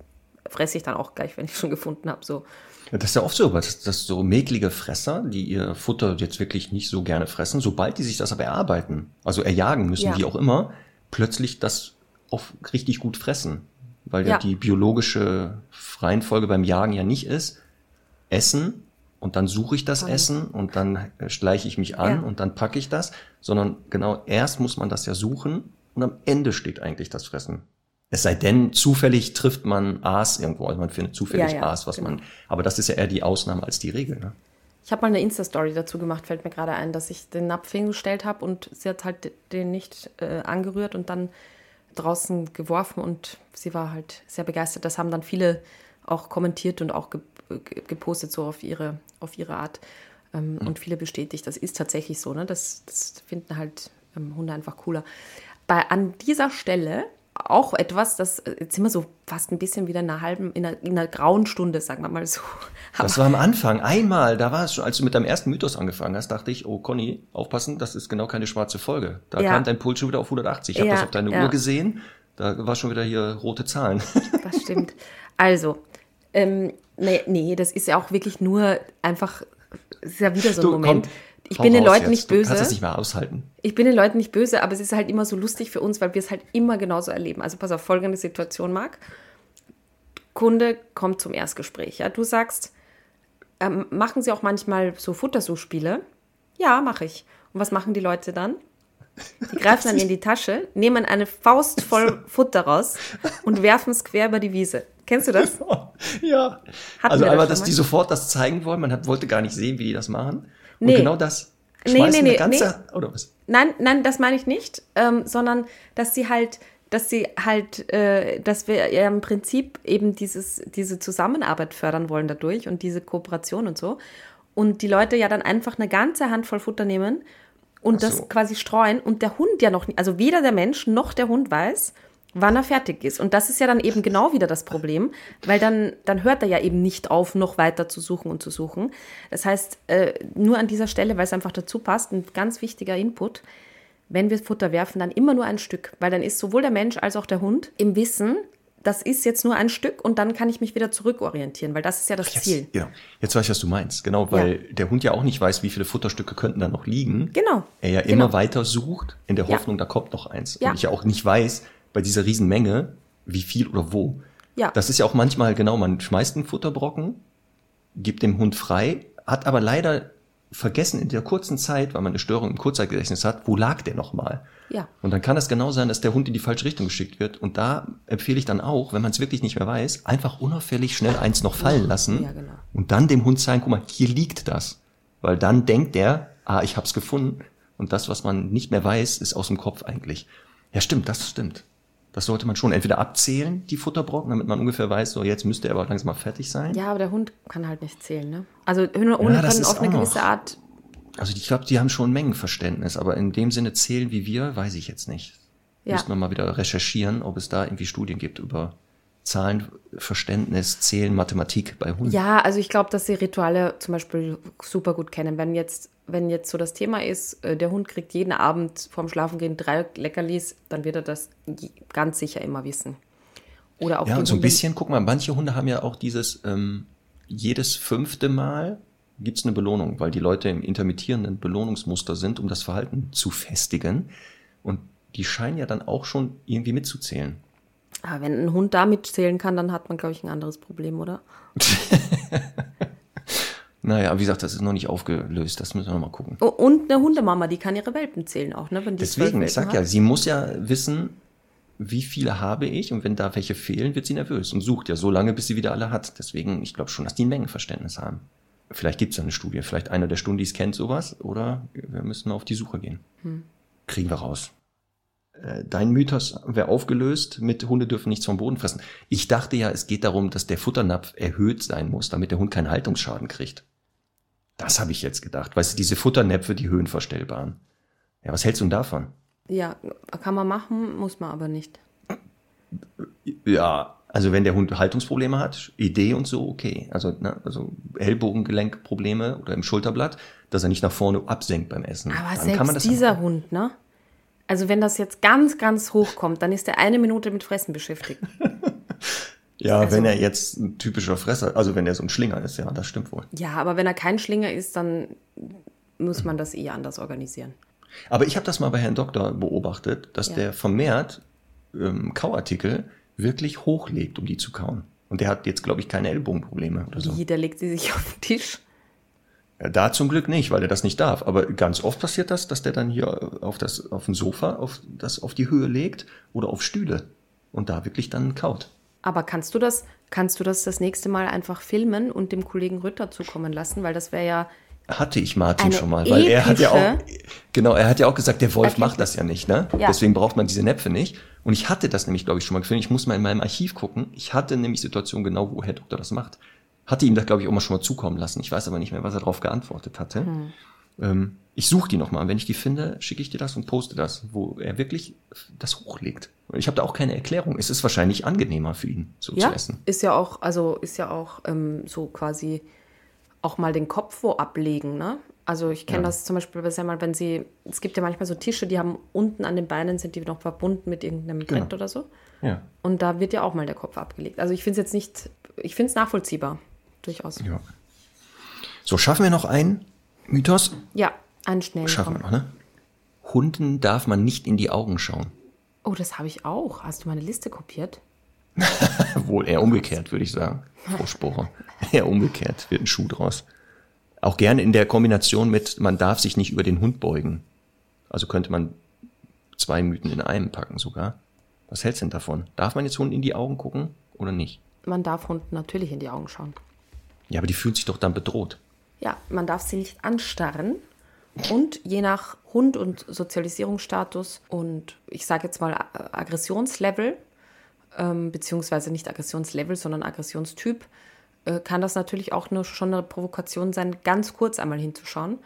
fresse ich dann auch gleich, wenn ich schon gefunden habe. So. Das ist ja oft so, dass, dass so mäklige Fresser, die ihr Futter jetzt wirklich nicht so gerne fressen, sobald die sich das aber erarbeiten, also erjagen müssen, ja. wie auch immer, plötzlich das auch richtig gut fressen. Weil ja, ja die biologische Reihenfolge beim Jagen ja nicht ist, essen und dann suche ich das Essen und dann schleiche ich mich an ja. und dann packe ich das, sondern genau erst muss man das ja suchen und am Ende steht eigentlich das Fressen. Es sei denn, zufällig trifft man Aas irgendwo, also man findet zufällig ja, ja, Aas, was genau. man, aber das ist ja eher die Ausnahme als die Regel. Ne? Ich habe mal eine Insta-Story dazu gemacht, fällt mir gerade ein, dass ich den Napf hingestellt habe und sie hat halt den nicht äh, angerührt und dann draußen geworfen und sie war halt sehr begeistert. Das haben dann viele auch kommentiert und auch ge gepostet, so auf ihre, auf ihre Art. Ähm, mhm. Und viele bestätigt, das ist tatsächlich so. Ne? Das, das finden halt ähm, Hunde einfach cooler. Bei, an dieser Stelle auch etwas, das äh, jetzt sind wir so fast ein bisschen wieder in einer halben, in einer, in einer grauen Stunde, sagen wir mal so. das war am Anfang, einmal, da war es schon, als du mit deinem ersten Mythos angefangen hast, dachte ich, oh Conny, aufpassen, das ist genau keine schwarze Folge. Da ja. kam dein Puls schon wieder auf 180. Ich habe ja, das auf deine ja. Uhr gesehen, da war schon wieder hier rote Zahlen. Das stimmt. Also, ähm, nee, nee, das ist ja auch wirklich nur einfach, ist ja wieder so ein du, Moment. Komm, ich bin den Leuten jetzt. nicht böse. Du kannst es nicht mehr aushalten. Ich bin den Leuten nicht böse, aber es ist halt immer so lustig für uns, weil wir es halt immer genauso erleben. Also pass auf, folgende Situation, Marc. Kunde kommt zum Erstgespräch. Ja? Du sagst, ähm, machen Sie auch manchmal so Futtersuchspiele? Ja, mache ich. Und was machen die Leute dann? Die greifen dann in die Tasche, nehmen eine Faust voll Futter raus und werfen es quer über die Wiese. Kennst du das? Ja. Hatten also einmal, dass die sofort das zeigen wollen. Man hat, wollte gar nicht sehen, wie die das machen. Und nee. genau das. Nee, nee, nee, ganze, nee. Oder was? Nein, nein, das meine ich nicht, ähm, sondern dass sie halt, dass sie halt, äh, dass wir ja im Prinzip eben dieses, diese Zusammenarbeit fördern wollen dadurch und diese Kooperation und so. Und die Leute ja dann einfach eine ganze Handvoll Futter nehmen und so. das quasi streuen und der Hund ja noch also weder der Mensch noch der Hund weiß, wann er fertig ist. Und das ist ja dann eben genau wieder das Problem, weil dann, dann hört er ja eben nicht auf, noch weiter zu suchen und zu suchen. Das heißt, äh, nur an dieser Stelle, weil es einfach dazu passt, ein ganz wichtiger Input, wenn wir Futter werfen, dann immer nur ein Stück, weil dann ist sowohl der Mensch als auch der Hund im Wissen, das ist jetzt nur ein Stück und dann kann ich mich wieder zurückorientieren, weil das ist ja das jetzt, Ziel. Ja, jetzt weiß ich, was du meinst. Genau, weil ja. der Hund ja auch nicht weiß, wie viele Futterstücke könnten da noch liegen. Genau. Er ja genau. immer weiter sucht, in der Hoffnung, ja. da kommt noch eins. Ja. Und ich ja auch nicht weiß, bei dieser Riesenmenge, wie viel oder wo. Ja. Das ist ja auch manchmal genau, man schmeißt einen Futterbrocken, gibt dem Hund frei, hat aber leider vergessen in der kurzen Zeit, weil man eine Störung im Kurzzeitgedächtnis hat, wo lag der nochmal? Ja. Und dann kann es genau sein, dass der Hund in die falsche Richtung geschickt wird. Und da empfehle ich dann auch, wenn man es wirklich nicht mehr weiß, einfach unauffällig schnell eins noch fallen lassen ja, genau. und dann dem Hund zeigen, guck mal, hier liegt das. Weil dann denkt der, ah, ich hab's gefunden. Und das, was man nicht mehr weiß, ist aus dem Kopf eigentlich. Ja, stimmt, das stimmt. Das sollte man schon entweder abzählen, die Futterbrocken, damit man ungefähr weiß, so jetzt müsste er aber langsam mal fertig sein. Ja, aber der Hund kann halt nicht zählen, ne? Also Hunde ja, können auf eine gewisse Art. Also ich glaube, die haben schon Mengenverständnis, aber in dem Sinne zählen wie wir, weiß ich jetzt nicht. Ja. Müssen wir mal wieder recherchieren, ob es da irgendwie Studien gibt über Zahlenverständnis, Zählen, Mathematik bei Hunden. Ja, also ich glaube, dass sie Rituale zum Beispiel super gut kennen. Wenn jetzt wenn jetzt so das Thema ist, äh, der Hund kriegt jeden Abend vorm Schlafengehen drei Leckerlis, dann wird er das ganz sicher immer wissen. Oder auch ja, so ein bisschen, guck mal, manche Hunde haben ja auch dieses, ähm, jedes fünfte Mal gibt es eine Belohnung, weil die Leute im intermittierenden Belohnungsmuster sind, um das Verhalten zu festigen. Und die scheinen ja dann auch schon irgendwie mitzuzählen. Aber wenn ein Hund da mitzählen kann, dann hat man, glaube ich, ein anderes Problem, oder? Naja, wie gesagt, das ist noch nicht aufgelöst. Das müssen wir mal gucken. Oh, und eine Hundemama, die kann ihre Welpen zählen auch, ne? Deswegen, ich sag hat. ja, sie muss ja wissen, wie viele habe ich und wenn da welche fehlen, wird sie nervös und sucht ja so lange, bis sie wieder alle hat. Deswegen, ich glaube schon, dass die ein Mengenverständnis haben. Vielleicht gibt es eine Studie, vielleicht einer der Stundis kennt sowas oder wir müssen auf die Suche gehen. Hm. Kriegen wir raus. Äh, dein Mythos wäre aufgelöst mit Hunde dürfen nichts vom Boden fressen. Ich dachte ja, es geht darum, dass der Futternapf erhöht sein muss, damit der Hund keinen Haltungsschaden kriegt. Das habe ich jetzt gedacht. Weißt du, diese Futternäpfe, die höhenverstellbaren. Ja, was hältst du denn davon? Ja, kann man machen, muss man aber nicht. Ja, also wenn der Hund Haltungsprobleme hat, Idee und so, okay. Also, ne, also Ellbogengelenkprobleme oder im Schulterblatt, dass er nicht nach vorne absenkt beim Essen. Aber Dann selbst dieser Hund, ne? Also wenn das jetzt ganz, ganz hoch kommt, dann ist er eine Minute mit Fressen beschäftigt. Ja, Also- wenn er jetzt ein typischer Fresser, also wenn er so ein Schlinger ist, ja, das stimmt wohl. Ja, aber wenn er kein Schlinger ist, dann muss man das eher anders organisieren. Aber ich habe das mal bei Herrn Doktor beobachtet, dass Ja. der vermehrt ähm, Kauartikel wirklich hochlegt, um die zu kauen. Und der hat jetzt, glaube ich, keine Ellbogenprobleme oder so. Wie, der legt sie sich auf den Tisch. Ja, da zum Glück nicht, weil er das nicht darf. Aber ganz oft passiert das, dass der dann hier auf das, auf ein Sofa, auf das auf die Höhe legt oder auf Stühle und da wirklich dann kaut. Aber kannst du das, kannst du das das nächste Mal einfach filmen und dem Kollegen Rütter zukommen lassen? Weil das wäre ja, Hatte ich Martin schon mal, weil er hat ja auch, genau, er hat ja auch gesagt, der Wolf Erkenntnis. macht das ja nicht, ne? Ja. Deswegen braucht man diese Näpfe nicht. Und ich hatte das nämlich, glaube ich, schon mal gefilmt. Ich muss mal in meinem Archiv gucken. Ich hatte nämlich Situationen genau, wo Herr Doktor das macht. Hatte ihm das, glaube ich, auch mal schon mal zukommen lassen. Ich weiß aber nicht mehr, was er darauf geantwortet hatte. Hm. Ähm, ich suche die nochmal. Wenn ich die finde, schicke ich dir das und poste das, wo er wirklich das hochlegt. Ich habe da auch keine Erklärung. Es ist wahrscheinlich angenehmer für ihn, so ja, zu essen. ist ja auch, also ist ja auch ähm, so quasi auch mal den Kopf wo ablegen, ne? Also ich kenne Ja. das zum Beispiel bei mal, wenn sie, es gibt ja manchmal so Tische, die haben unten an den Beinen sind die noch verbunden mit irgendeinem Genau. Brett oder so. Ja. Und da wird ja auch mal der Kopf abgelegt. Also ich finde es jetzt nicht, ich finde es nachvollziehbar. Durchaus. ja. So, schaffen wir noch einen Mythos? Ja, einen schnellen. Schaffen wir noch, ne? Hunden darf man nicht in die Augen schauen. Oh, das habe ich auch. Hast du meine Liste kopiert? Wohl eher umgekehrt, würde ich sagen. Sporer. Eher umgekehrt, wird ein Schuh draus. Auch gerne in der Kombination mit, man darf sich nicht über den Hund beugen. Also könnte man zwei Mythen in einem packen sogar. Was hältst du denn davon? Darf man jetzt Hunden in die Augen gucken oder nicht? Man darf Hunden natürlich in die Augen schauen. Ja, aber die fühlen sich doch dann bedroht. Ja, man darf sie nicht anstarren. Und je nach Hund und Sozialisierungsstatus und ich sage jetzt mal Aggressionslevel, ähm, beziehungsweise nicht Aggressionslevel, sondern Aggressionstyp, äh, kann das natürlich auch nur schon eine Provokation sein, ganz kurz einmal hinzuschauen.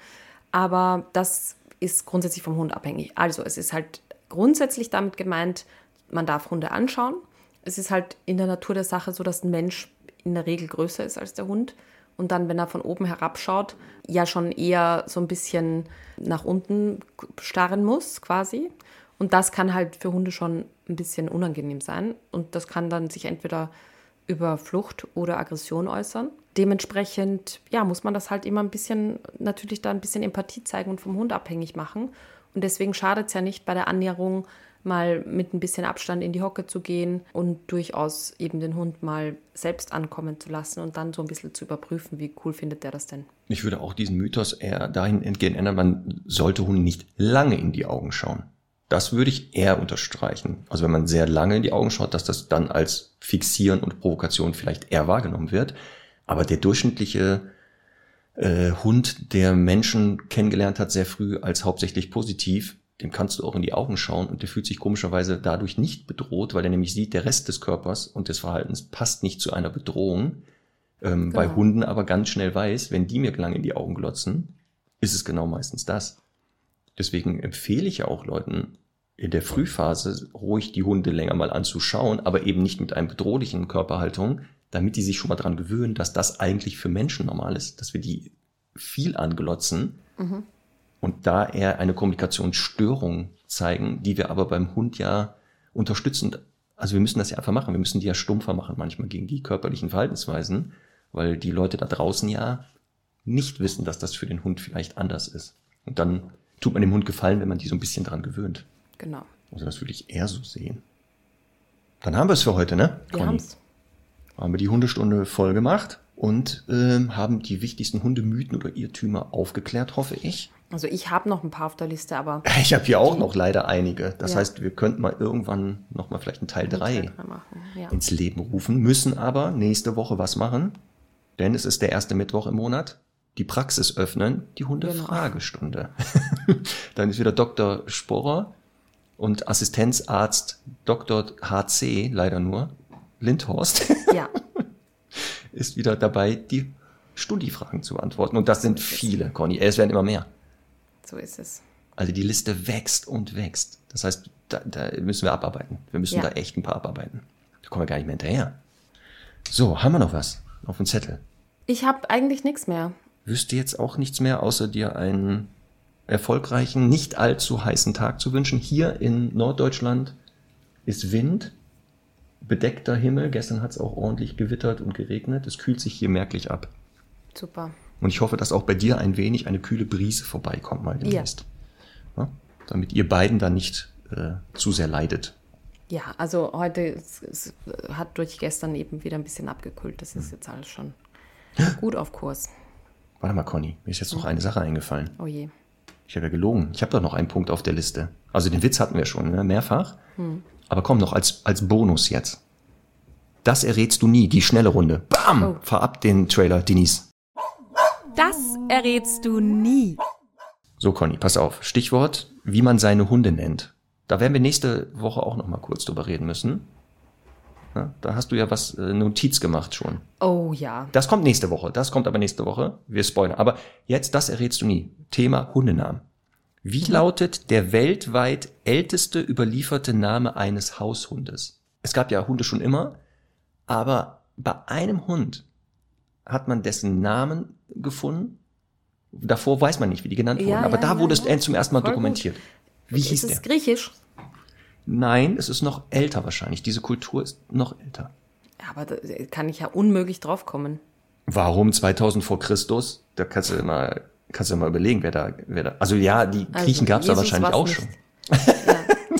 Aber das ist grundsätzlich vom Hund abhängig. Also es ist halt grundsätzlich damit gemeint, man darf Hunde anschauen. Es ist halt in der Natur der Sache so, dass ein Mensch in der Regel größer ist als der Hund und dann, wenn er von oben herabschaut, ja schon eher so ein bisschen nach unten starren muss, quasi. Und das kann halt für Hunde schon ein bisschen unangenehm sein. Und das kann dann sich entweder über Flucht oder Aggression äußern. Dementsprechend, ja, muss man das halt immer ein bisschen, natürlich da ein bisschen Empathie zeigen und vom Hund abhängig machen. Und deswegen schadet es ja nicht bei der Annäherung, mal mit ein bisschen Abstand in die Hocke zu gehen und durchaus eben den Hund mal selbst ankommen zu lassen und dann so ein bisschen zu überprüfen, wie cool findet der das denn. Ich würde auch diesen Mythos eher dahin entgehen ändern, man sollte Hunden nicht lange in die Augen schauen. Das würde ich eher unterstreichen. Also wenn man sehr lange in die Augen schaut, dass das dann als Fixieren und Provokation vielleicht eher wahrgenommen wird. Aber der durchschnittliche äh, Hund, der Menschen kennengelernt hat, sehr früh als hauptsächlich positiv, dem kannst du auch in die Augen schauen und der fühlt sich komischerweise dadurch nicht bedroht, weil er nämlich sieht, der Rest des Körpers und des Verhaltens passt nicht zu einer Bedrohung. Ähm, Bei Genau. Hunden aber ganz schnell weiß, wenn die mir lang in die Augen glotzen, ist es genau meistens das. Deswegen empfehle ich ja auch Leuten, in der Frühphase ruhig die Hunde länger mal anzuschauen, aber eben nicht mit einem bedrohlichen Körperhaltung, damit die sich schon mal dran gewöhnen, dass das eigentlich für Menschen normal ist, dass wir die viel anglotzen und da eher eine Kommunikationsstörung zeigen, die wir aber beim Hund ja unterstützend, also wir müssen das ja einfach machen, wir müssen die ja stumpfer machen manchmal gegen die körperlichen Verhaltensweisen, weil die Leute da draußen ja nicht wissen, dass das für den Hund vielleicht anders ist. Und dann tut man dem Hund gefallen, wenn man die so ein bisschen dran gewöhnt. Genau. Also das würde ich eher so sehen. Dann haben wir es für heute, ne? Wir Conny? haben's. Haben wir die Hundestunde voll gemacht und ähm, haben die wichtigsten Hundemythen oder Irrtümer aufgeklärt, hoffe ich. Also ich habe noch ein paar auf der Liste, aber Ich habe hier auch noch leider einige. Das Ja. heißt, wir könnten mal irgendwann noch mal vielleicht einen Teil Teil 3 drei machen. Ja. ins Leben rufen, müssen aber nächste Woche was machen, denn es ist der erste Mittwoch im Monat. Die Praxis öffnen, die Hundefragestunde. Dann ist wieder Dr. Sporrer und Assistenzarzt Dr. HC, leider nur, Lindhorst, ja. ist wieder dabei, die Studi-Fragen zu beantworten. Und das sind viele, Conny. Es werden immer mehr. So ist es. Also die Liste wächst und wächst. Das heißt, da, da müssen wir abarbeiten. Wir müssen Ja. da echt ein paar abarbeiten. Da kommen wir gar nicht mehr hinterher. So, haben wir noch was auf dem Zettel? Ich habe eigentlich nichts mehr. Wüsste jetzt auch nichts mehr, außer dir einen erfolgreichen, nicht allzu heißen Tag zu wünschen. Hier in Norddeutschland ist Wind, bedeckter Himmel. Gestern hat es auch ordentlich gewittert und geregnet. Es kühlt sich hier merklich ab. Super. Und ich hoffe, dass auch bei dir ein wenig eine kühle Brise vorbeikommt mal demnächst. Ja. Ja, damit ihr beiden dann nicht äh, zu sehr leidet. Ja, also heute es, es hat durch gestern eben wieder ein bisschen abgekühlt. Das ist jetzt alles schon gut auf Kurs. Warte mal, Conny, mir ist jetzt noch eine Sache eingefallen. Oh je. Ich habe ja gelogen. Ich habe doch noch einen Punkt auf der Liste. Also den Witz hatten wir schon, ne? mehrfach. Hm. Aber komm noch als, als Bonus jetzt. Das errätst du nie, die schnelle Runde. Bam! Oh. Fahr ab den Trailer, Denise. Das errätst du nie. So, Conny, pass auf. Stichwort, wie man seine Hunde nennt. Da werden wir nächste Woche auch noch mal kurz drüber reden müssen. Ja, da hast du ja was äh, Notiz gemacht schon. Oh ja. Das kommt nächste Woche. Das kommt aber nächste Woche. Wir spoilern. Aber jetzt, das errätst du nie. Thema Hundenamen. Wie lautet der weltweit älteste überlieferte Name eines Haushundes? Es gab ja Hunde schon immer, aber bei einem Hund hat man dessen Namen gefunden. Davor weiß man nicht, wie die genannt wurden, ja, aber ja, da ja, wurde es zum ersten Mal Voll dokumentiert. Wie ist hieß es der? griechisch? Nein, es ist noch älter wahrscheinlich. Diese Kultur ist noch älter. Aber da kann ich ja unmöglich drauf kommen. Warum 2000 vor Christus? Da kannst du mal, kannst du mal überlegen, wer da, wer da. Also ja, die also Griechen also, gab es da wahrscheinlich auch nicht. schon.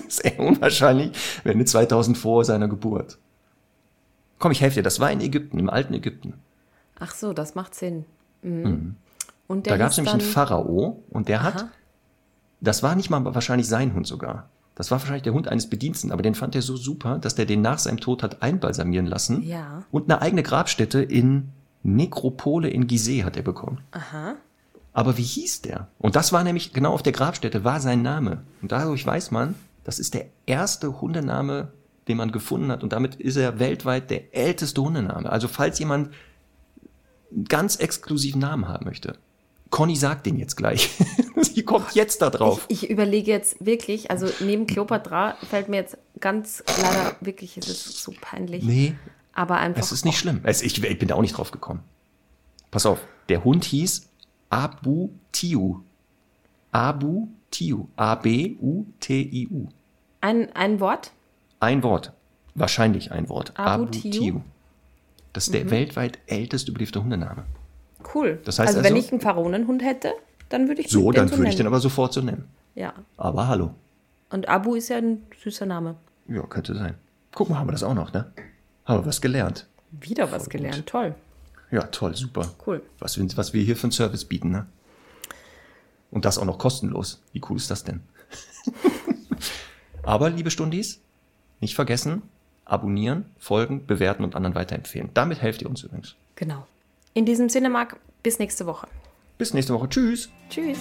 Das ist eher unwahrscheinlich, wenn 2000 vor seiner Geburt. Komm, ich helfe dir. Das war in Ägypten, im alten Ägypten. Ach so, das macht Sinn. Mhm. Mhm. Und da gab es nämlich einen Pharao und der Aha. hat, das war nicht mal wahrscheinlich sein Hund sogar. Das war wahrscheinlich der Hund eines Bediensten, aber den fand er so super, dass der den nach seinem Tod hat einbalsamieren lassen. Ja. Und eine eigene Grabstätte in Nekropole in Gizeh hat er bekommen. Aha. Aber wie hieß der? Und das war nämlich, genau auf der Grabstätte war sein Name. Und dadurch weiß man, das ist der erste Hundename, den man gefunden hat. Und damit ist er weltweit der älteste Hundename. Also falls jemand einen ganz exklusiven Namen haben möchte, Conny sagt den jetzt gleich. Sie kommt jetzt da drauf. Ich, ich, überlege jetzt wirklich, also neben Cleopatra fällt mir jetzt ganz leider wirklich, es ist so peinlich. Nee. Aber einfach. Es ist nicht schlimm. Es, ich, ich, bin da auch nicht drauf gekommen. Pass auf, der Hund hieß Abu Tiu. Abu Tiu. A-B-U-T-I-U. Ein, ein Wort? Ein Wort. Wahrscheinlich ein Wort. Abu, Abu Tiu. Tiu. Das ist mhm. der weltweit älteste überlieferte Hundename. Cool. Das heißt also, also wenn ich einen Pharaonenhund hätte, dann würde ich so, dann so würde ich den aber sofort so nennen. Ja. Aber hallo. Und Abu ist ja ein süßer Name. Ja, könnte sein. Guck mal, haben wir das auch noch, ne? Haben wir was gelernt. Wieder was Voll gelernt, gut. toll. Ja, toll, super. Cool. Was, was wir hier für einen Service bieten, ne? Und das auch noch kostenlos. Wie cool ist das denn? aber, liebe Stundis, nicht vergessen, abonnieren, folgen, bewerten und anderen weiterempfehlen. Damit helft ihr uns übrigens. Genau. In diesem Sinne, Marc, bis nächste Woche. Bis nächste Woche. Tschüss. Tschüss.